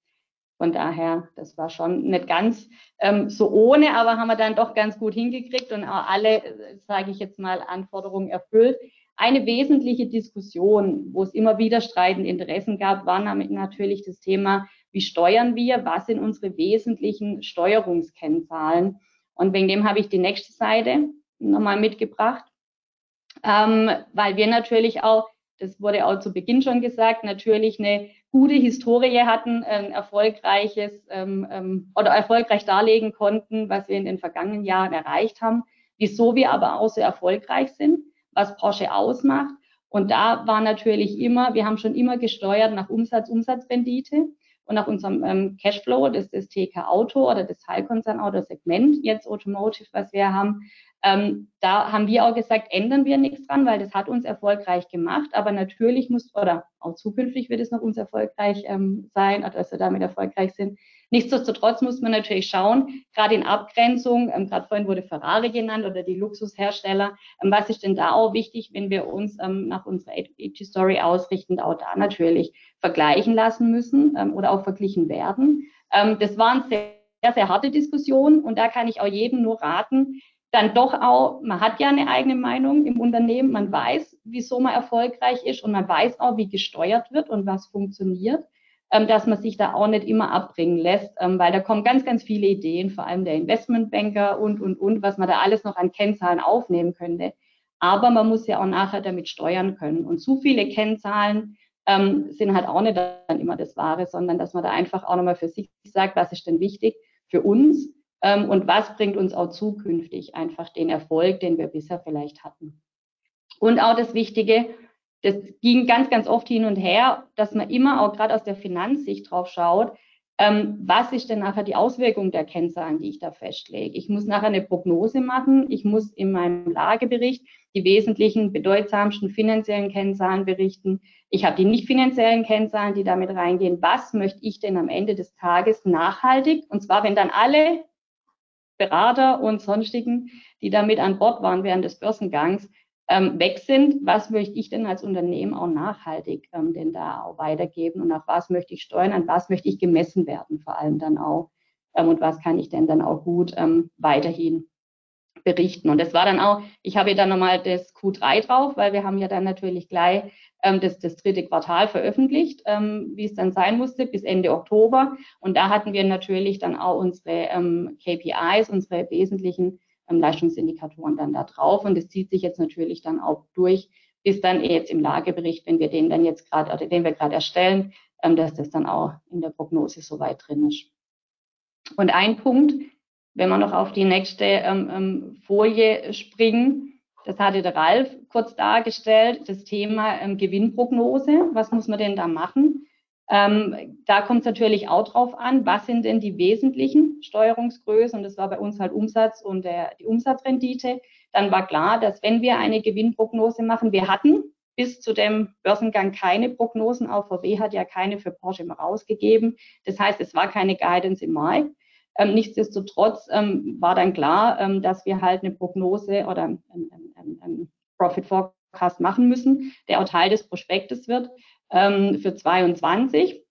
von daher, das war schon nicht ganz ähm, so ohne, aber haben wir dann doch ganz gut hingekriegt und auch alle, äh, sage ich jetzt mal, Anforderungen erfüllt. Eine wesentliche Diskussion, wo es immer wieder streitende Interessen gab, war natürlich das Thema, wie steuern wir, was sind unsere wesentlichen Steuerungskennzahlen. Und wegen dem habe ich die nächste Seite nochmal mitgebracht, ähm, weil wir natürlich auch, das wurde auch zu Beginn schon gesagt, natürlich eine gute Historie hatten, ein erfolgreiches ähm, ähm, oder erfolgreich darlegen konnten, was wir in den vergangenen Jahren erreicht haben, wieso wir aber auch so erfolgreich sind, was Porsche ausmacht. Und da war natürlich immer, wir haben schon immer gesteuert nach Umsatz, Umsatzrendite. und auch unserem ähm, Cashflow, das ist das TK Auto oder das Teilkonzern Auto Segment, jetzt Automotive, was wir haben, ähm, da haben wir auch gesagt, ändern wir nichts dran, weil das hat uns erfolgreich gemacht. Aber natürlich muss, oder auch zukünftig wird es noch uns erfolgreich ähm, sein, oder dass wir damit erfolgreich sind. Nichtsdestotrotz muss man natürlich schauen, gerade in Abgrenzung, ähm, gerade vorhin wurde Ferrari genannt oder die Luxushersteller, ähm, was ist denn da auch wichtig, wenn wir uns ähm, nach unserer AG-Story ausrichten, auch da natürlich vergleichen lassen müssen ähm, oder auch verglichen werden. Ähm, das waren sehr, sehr harte Diskussionen und da kann ich auch jedem nur raten, dann doch auch, man hat ja eine eigene Meinung im Unternehmen, man weiß, wieso man erfolgreich ist und man weiß auch, wie gesteuert wird und was funktioniert, dass man sich da auch nicht immer abbringen lässt, ähm, weil da kommen ganz, ganz viele Ideen, vor allem der Investmentbanker und, und, und, was man da alles noch an Kennzahlen aufnehmen könnte. Aber man muss ja auch nachher damit steuern können. Und zu viele Kennzahlen ähm, sind halt auch nicht dann immer das Wahre, sondern dass man da einfach auch nochmal für sich sagt, was ist denn wichtig für uns ähm, und was bringt uns auch zukünftig einfach den Erfolg, den wir bisher vielleicht hatten. Und auch das Wichtige, das ging ganz, ganz oft hin und her, dass man immer auch gerade aus der Finanzsicht drauf schaut, ähm, was ist denn nachher die Auswirkung der Kennzahlen, die ich da festlege? Ich muss nachher eine Prognose machen. Ich muss in meinem Lagebericht die wesentlichen, bedeutsamsten finanziellen Kennzahlen berichten. Ich habe die nicht finanziellen Kennzahlen, die damit reingehen. Was möchte ich denn am Ende des Tages nachhaltig? Und zwar, wenn dann alle Berater und sonstigen, die damit an Bord waren während des Börsengangs, ähm, weg sind, was möchte ich denn als Unternehmen auch nachhaltig ähm, denn da auch weitergeben und auf was möchte ich steuern, an was möchte ich gemessen werden, vor allem dann auch ähm, und was kann ich denn dann auch gut ähm, weiterhin berichten. Und das war dann auch, ich habe dann nochmal das Q3 drauf, weil wir haben ja dann natürlich gleich ähm, das, das dritte Quartal veröffentlicht, ähm, wie es dann sein musste, bis Ende Oktober. Und da hatten wir natürlich dann auch unsere ähm, KPIs, unsere wesentlichen ähm, Leistungsindikatoren dann da drauf. Und das zieht sich jetzt natürlich dann auch durch, bis dann jetzt im Lagebericht, wenn wir den dann jetzt gerade, oder den wir gerade erstellen, ähm, dass das dann auch in der Prognose soweit drin ist. Und ein Punkt, wenn wir noch auf die nächste ähm, ähm, Folie springen, das hatte der Ralf kurz dargestellt, das Thema ähm, Gewinnprognose. Was muss man denn da machen? Ähm, da kommt es natürlich auch drauf an, was sind denn die wesentlichen Steuerungsgrößen? Und das war bei uns halt Umsatz und der, die Umsatzrendite. Dann war klar, dass wenn wir eine Gewinnprognose machen, wir hatten bis zu dem Börsengang keine Prognosen. Auch VW hat ja keine für Porsche mal rausgegeben. Das heißt, es war keine Guidance im Markt. Ähm, nichtsdestotrotz ähm, war dann klar, ähm, dass wir halt eine Prognose oder ein, Profit Forecast machen müssen, der auch Teil des Prospektes wird ähm, für 22.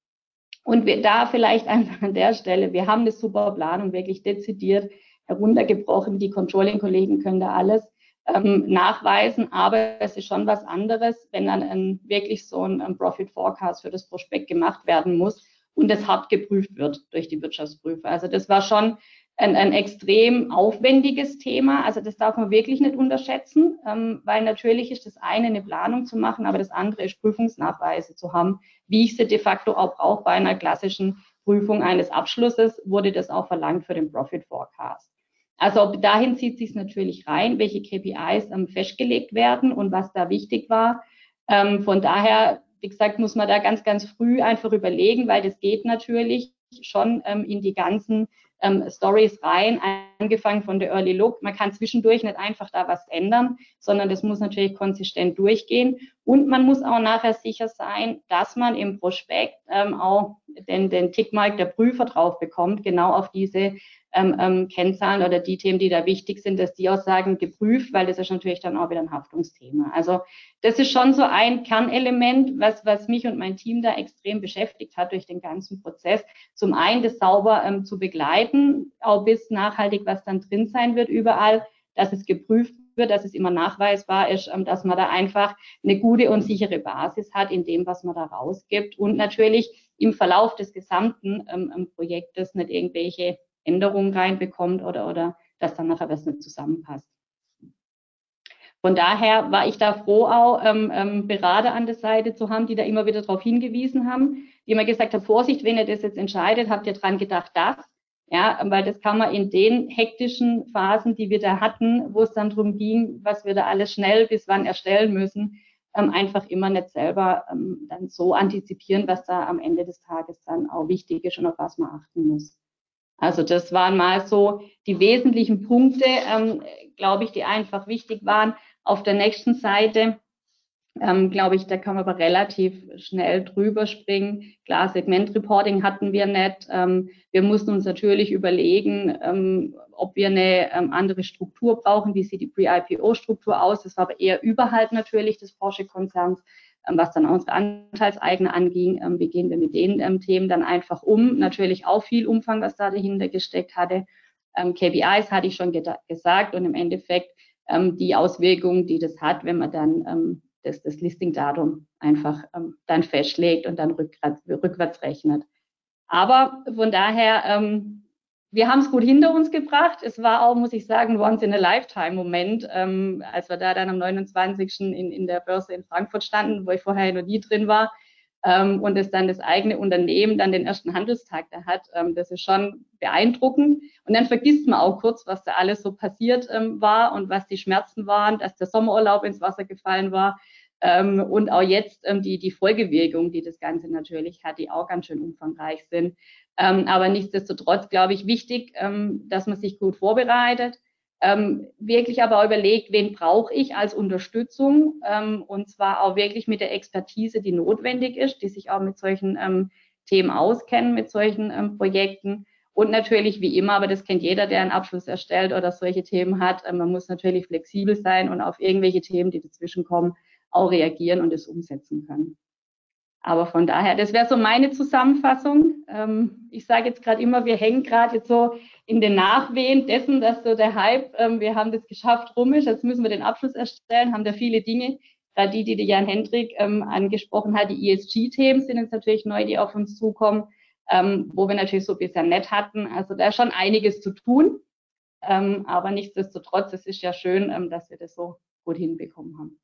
Und wir da vielleicht einfach an der Stelle, wir haben eine super Planung wirklich dezidiert heruntergebrochen. Die Controlling-Kollegen können da alles ähm, nachweisen, aber es ist schon was anderes, wenn dann ein, wirklich so ein, ein Profit Forecast für das Prospekt gemacht werden muss und das hart geprüft wird durch die Wirtschaftsprüfer. Also das war schon ein, ein extrem aufwendiges Thema. Also das darf man wirklich nicht unterschätzen, ähm, weil natürlich ist das eine eine Planung zu machen, aber das andere ist Prüfungsnachweise zu haben, wie ich sie de facto auch brauche bei einer klassischen Prüfung eines Abschlusses, wurde das auch verlangt für den Profit Forecast. Also dahin zieht sich natürlich rein, welche KPIs ähm, festgelegt werden und was da wichtig war. Ähm, von daher wie gesagt, muss man da ganz, ganz früh einfach überlegen, weil das geht natürlich schon ähm, in die ganzen ähm, Stories rein, angefangen von der Early Look. Man kann zwischendurch nicht einfach da was ändern, sondern das muss natürlich konsistent durchgehen. Und man muss auch nachher sicher sein, dass man im Prospekt ähm, auch den, den Tickmark der Prüfer drauf bekommt, genau auf diese ähm, ähm, Kennzahlen oder die Themen, die da wichtig sind, dass die Aussagen geprüft, weil das ist natürlich dann auch wieder ein Haftungsthema. Also das ist schon so ein Kernelement, was, was mich und mein Team da extrem beschäftigt hat durch den ganzen Prozess. Zum einen das sauber ähm, zu begleiten, auch bis nachhaltig, was dann drin sein wird überall, dass es geprüft wird, dass es immer nachweisbar ist, ähm, dass man da einfach eine gute und sichere Basis hat in dem, was man da rausgibt und natürlich im Verlauf des gesamten ähm, Projektes nicht irgendwelche Änderungen reinbekommt oder, oder dass dann nachher was nicht zusammenpasst. Von daher war ich da froh, auch ähm, ähm, Berater an der Seite zu haben, die da immer wieder darauf hingewiesen haben, die immer gesagt haben, Vorsicht, wenn ihr das jetzt entscheidet, habt ihr dran gedacht, das. Ja, weil das kann man in den hektischen Phasen, die wir da hatten, wo es dann darum ging, was wir da alles schnell bis wann erstellen müssen, ähm, einfach immer nicht selber ähm, dann so antizipieren, was da am Ende des Tages dann auch wichtig ist und auf was man achten muss. Also das waren mal so die wesentlichen Punkte, ähm, glaube ich, die einfach wichtig waren. Auf der nächsten Seite ähm, glaube ich, da kann man aber relativ schnell drüber springen. Klar, Segmentreporting hatten wir nicht. Ähm, wir mussten uns natürlich überlegen, ähm, ob wir eine ähm, andere Struktur brauchen. Wie sieht die Pre-IPO-Struktur aus? Das war aber eher überhalb natürlich des Porsche-Konzerns, ähm, was dann unsere Anteilseigner anging. Ähm, wie gehen wir mit den Themen dann einfach um? Natürlich auch viel Umfang, was da dahinter gesteckt hatte. KPIs hatte ich schon gesagt und im Endeffekt die Auswirkungen, die das hat, wenn man dann das, das Listing-Datum einfach ähm, dann festlegt und dann rückwärts, rückwärts rechnet. Aber von daher, ähm, wir haben es gut hinter uns gebracht. Es war auch, muss ich sagen, once in a lifetime Moment, ähm, als wir da dann am 29. In, in der Börse in Frankfurt standen, wo ich vorher noch nie drin war. Ähm, und es dann das eigene Unternehmen dann den ersten Handelstag da hat, ähm, das ist schon beeindruckend. Und dann vergisst man auch kurz, was da alles so passiert ähm, war und was die Schmerzen waren, dass der Sommerurlaub ins Wasser gefallen war ähm, und auch jetzt ähm, die, die Folgewirkungen, die das Ganze natürlich hat, die auch ganz schön umfangreich sind. Ähm, aber nichtsdestotrotz glaube ich wichtig, dass man sich gut vorbereitet, ähm, wirklich aber überlegt, wen brauche ich als Unterstützung ähm, und zwar auch wirklich mit der Expertise, die notwendig ist, die sich auch mit solchen ähm, Themen auskennen, mit solchen ähm, Projekten. Und natürlich wie immer, aber das kennt jeder, der einen Abschluss erstellt oder solche Themen hat, äh, man muss natürlich flexibel sein und auf irgendwelche Themen, die dazwischen kommen, auch reagieren und es umsetzen können. Aber von daher, das wäre so meine Zusammenfassung. Ähm, ich sage jetzt gerade immer, wir hängen gerade jetzt so in den Nachwehen dessen, dass so der Hype, ähm, wir haben das geschafft, rum ist. Jetzt müssen wir den Abschluss erstellen, haben da viele Dinge. Gerade die, die die Jan Hendrik ähm, angesprochen hat, die ESG-Themen sind jetzt natürlich neu, die auf uns zukommen, ähm, wo wir natürlich so bisher nett hatten. Also da ist schon einiges zu tun. Ähm, aber nichtsdestotrotz, es ist ja schön, ähm, dass wir das so gut hinbekommen haben.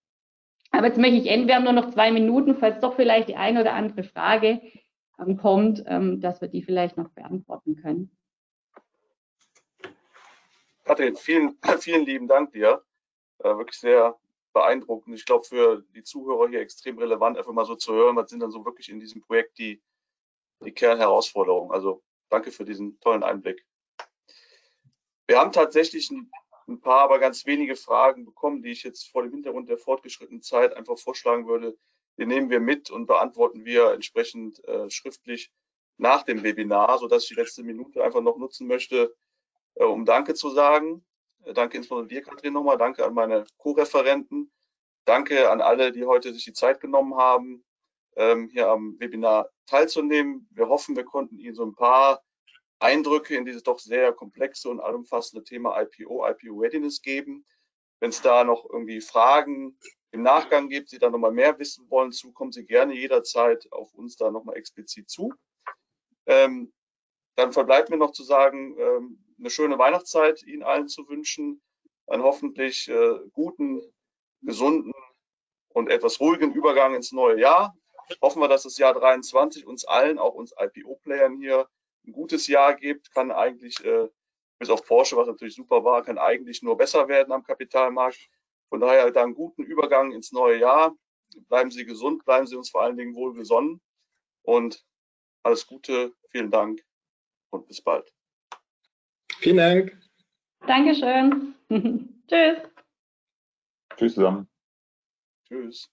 Aber jetzt möchte ich enden. Wir haben nur noch zwei Minuten, falls doch vielleicht die eine oder andere Frage ähm, kommt, ähm, dass wir die vielleicht noch beantworten können. Katrin, vielen, vielen lieben Dank dir. Äh, wirklich sehr beeindruckend. Ich glaube, für die Zuhörer hier extrem relevant, einfach mal so zu hören, was sind dann so wirklich in diesem Projekt die, die Kernherausforderungen. Also danke für diesen tollen Einblick. Wir haben tatsächlich ein ein paar, aber ganz wenige Fragen bekommen, die ich jetzt vor dem Hintergrund der fortgeschrittenen Zeit einfach vorschlagen würde. Die nehmen wir mit und beantworten wir entsprechend äh, schriftlich nach dem Webinar, sodass ich die letzte Minute einfach noch nutzen möchte, äh, um Danke zu sagen. Äh, danke insbesondere dir, Katrin, nochmal. Danke an meine Co-Referenten. Danke an alle, die heute sich die Zeit genommen haben, ähm, hier am Webinar teilzunehmen. Wir hoffen, wir konnten Ihnen so ein paar Eindrücke in dieses doch sehr komplexe und allumfassende Thema IPO, IPO Readiness geben. Wenn es da noch irgendwie Fragen im Nachgang gibt, Sie da nochmal mehr wissen wollen zu, kommen Sie gerne jederzeit auf uns da nochmal explizit zu. Ähm, dann verbleibt mir noch zu sagen, ähm, eine schöne Weihnachtszeit Ihnen allen zu wünschen, einen hoffentlich äh, guten, gesunden und etwas ruhigen Übergang ins neue Jahr. Hoffen wir, dass das Jahr 23 uns allen, auch uns IPO-Playern hier, ein gutes Jahr gibt, kann eigentlich, äh, bis auf Porsche, was natürlich super war, kann eigentlich nur besser werden am Kapitalmarkt. Von daher dann guten Übergang ins neue Jahr. Bleiben Sie gesund, bleiben Sie uns vor allen Dingen wohlgesonnen und alles Gute, vielen Dank und bis bald. Vielen Dank. Dankeschön. Tschüss. Tschüss zusammen. Tschüss.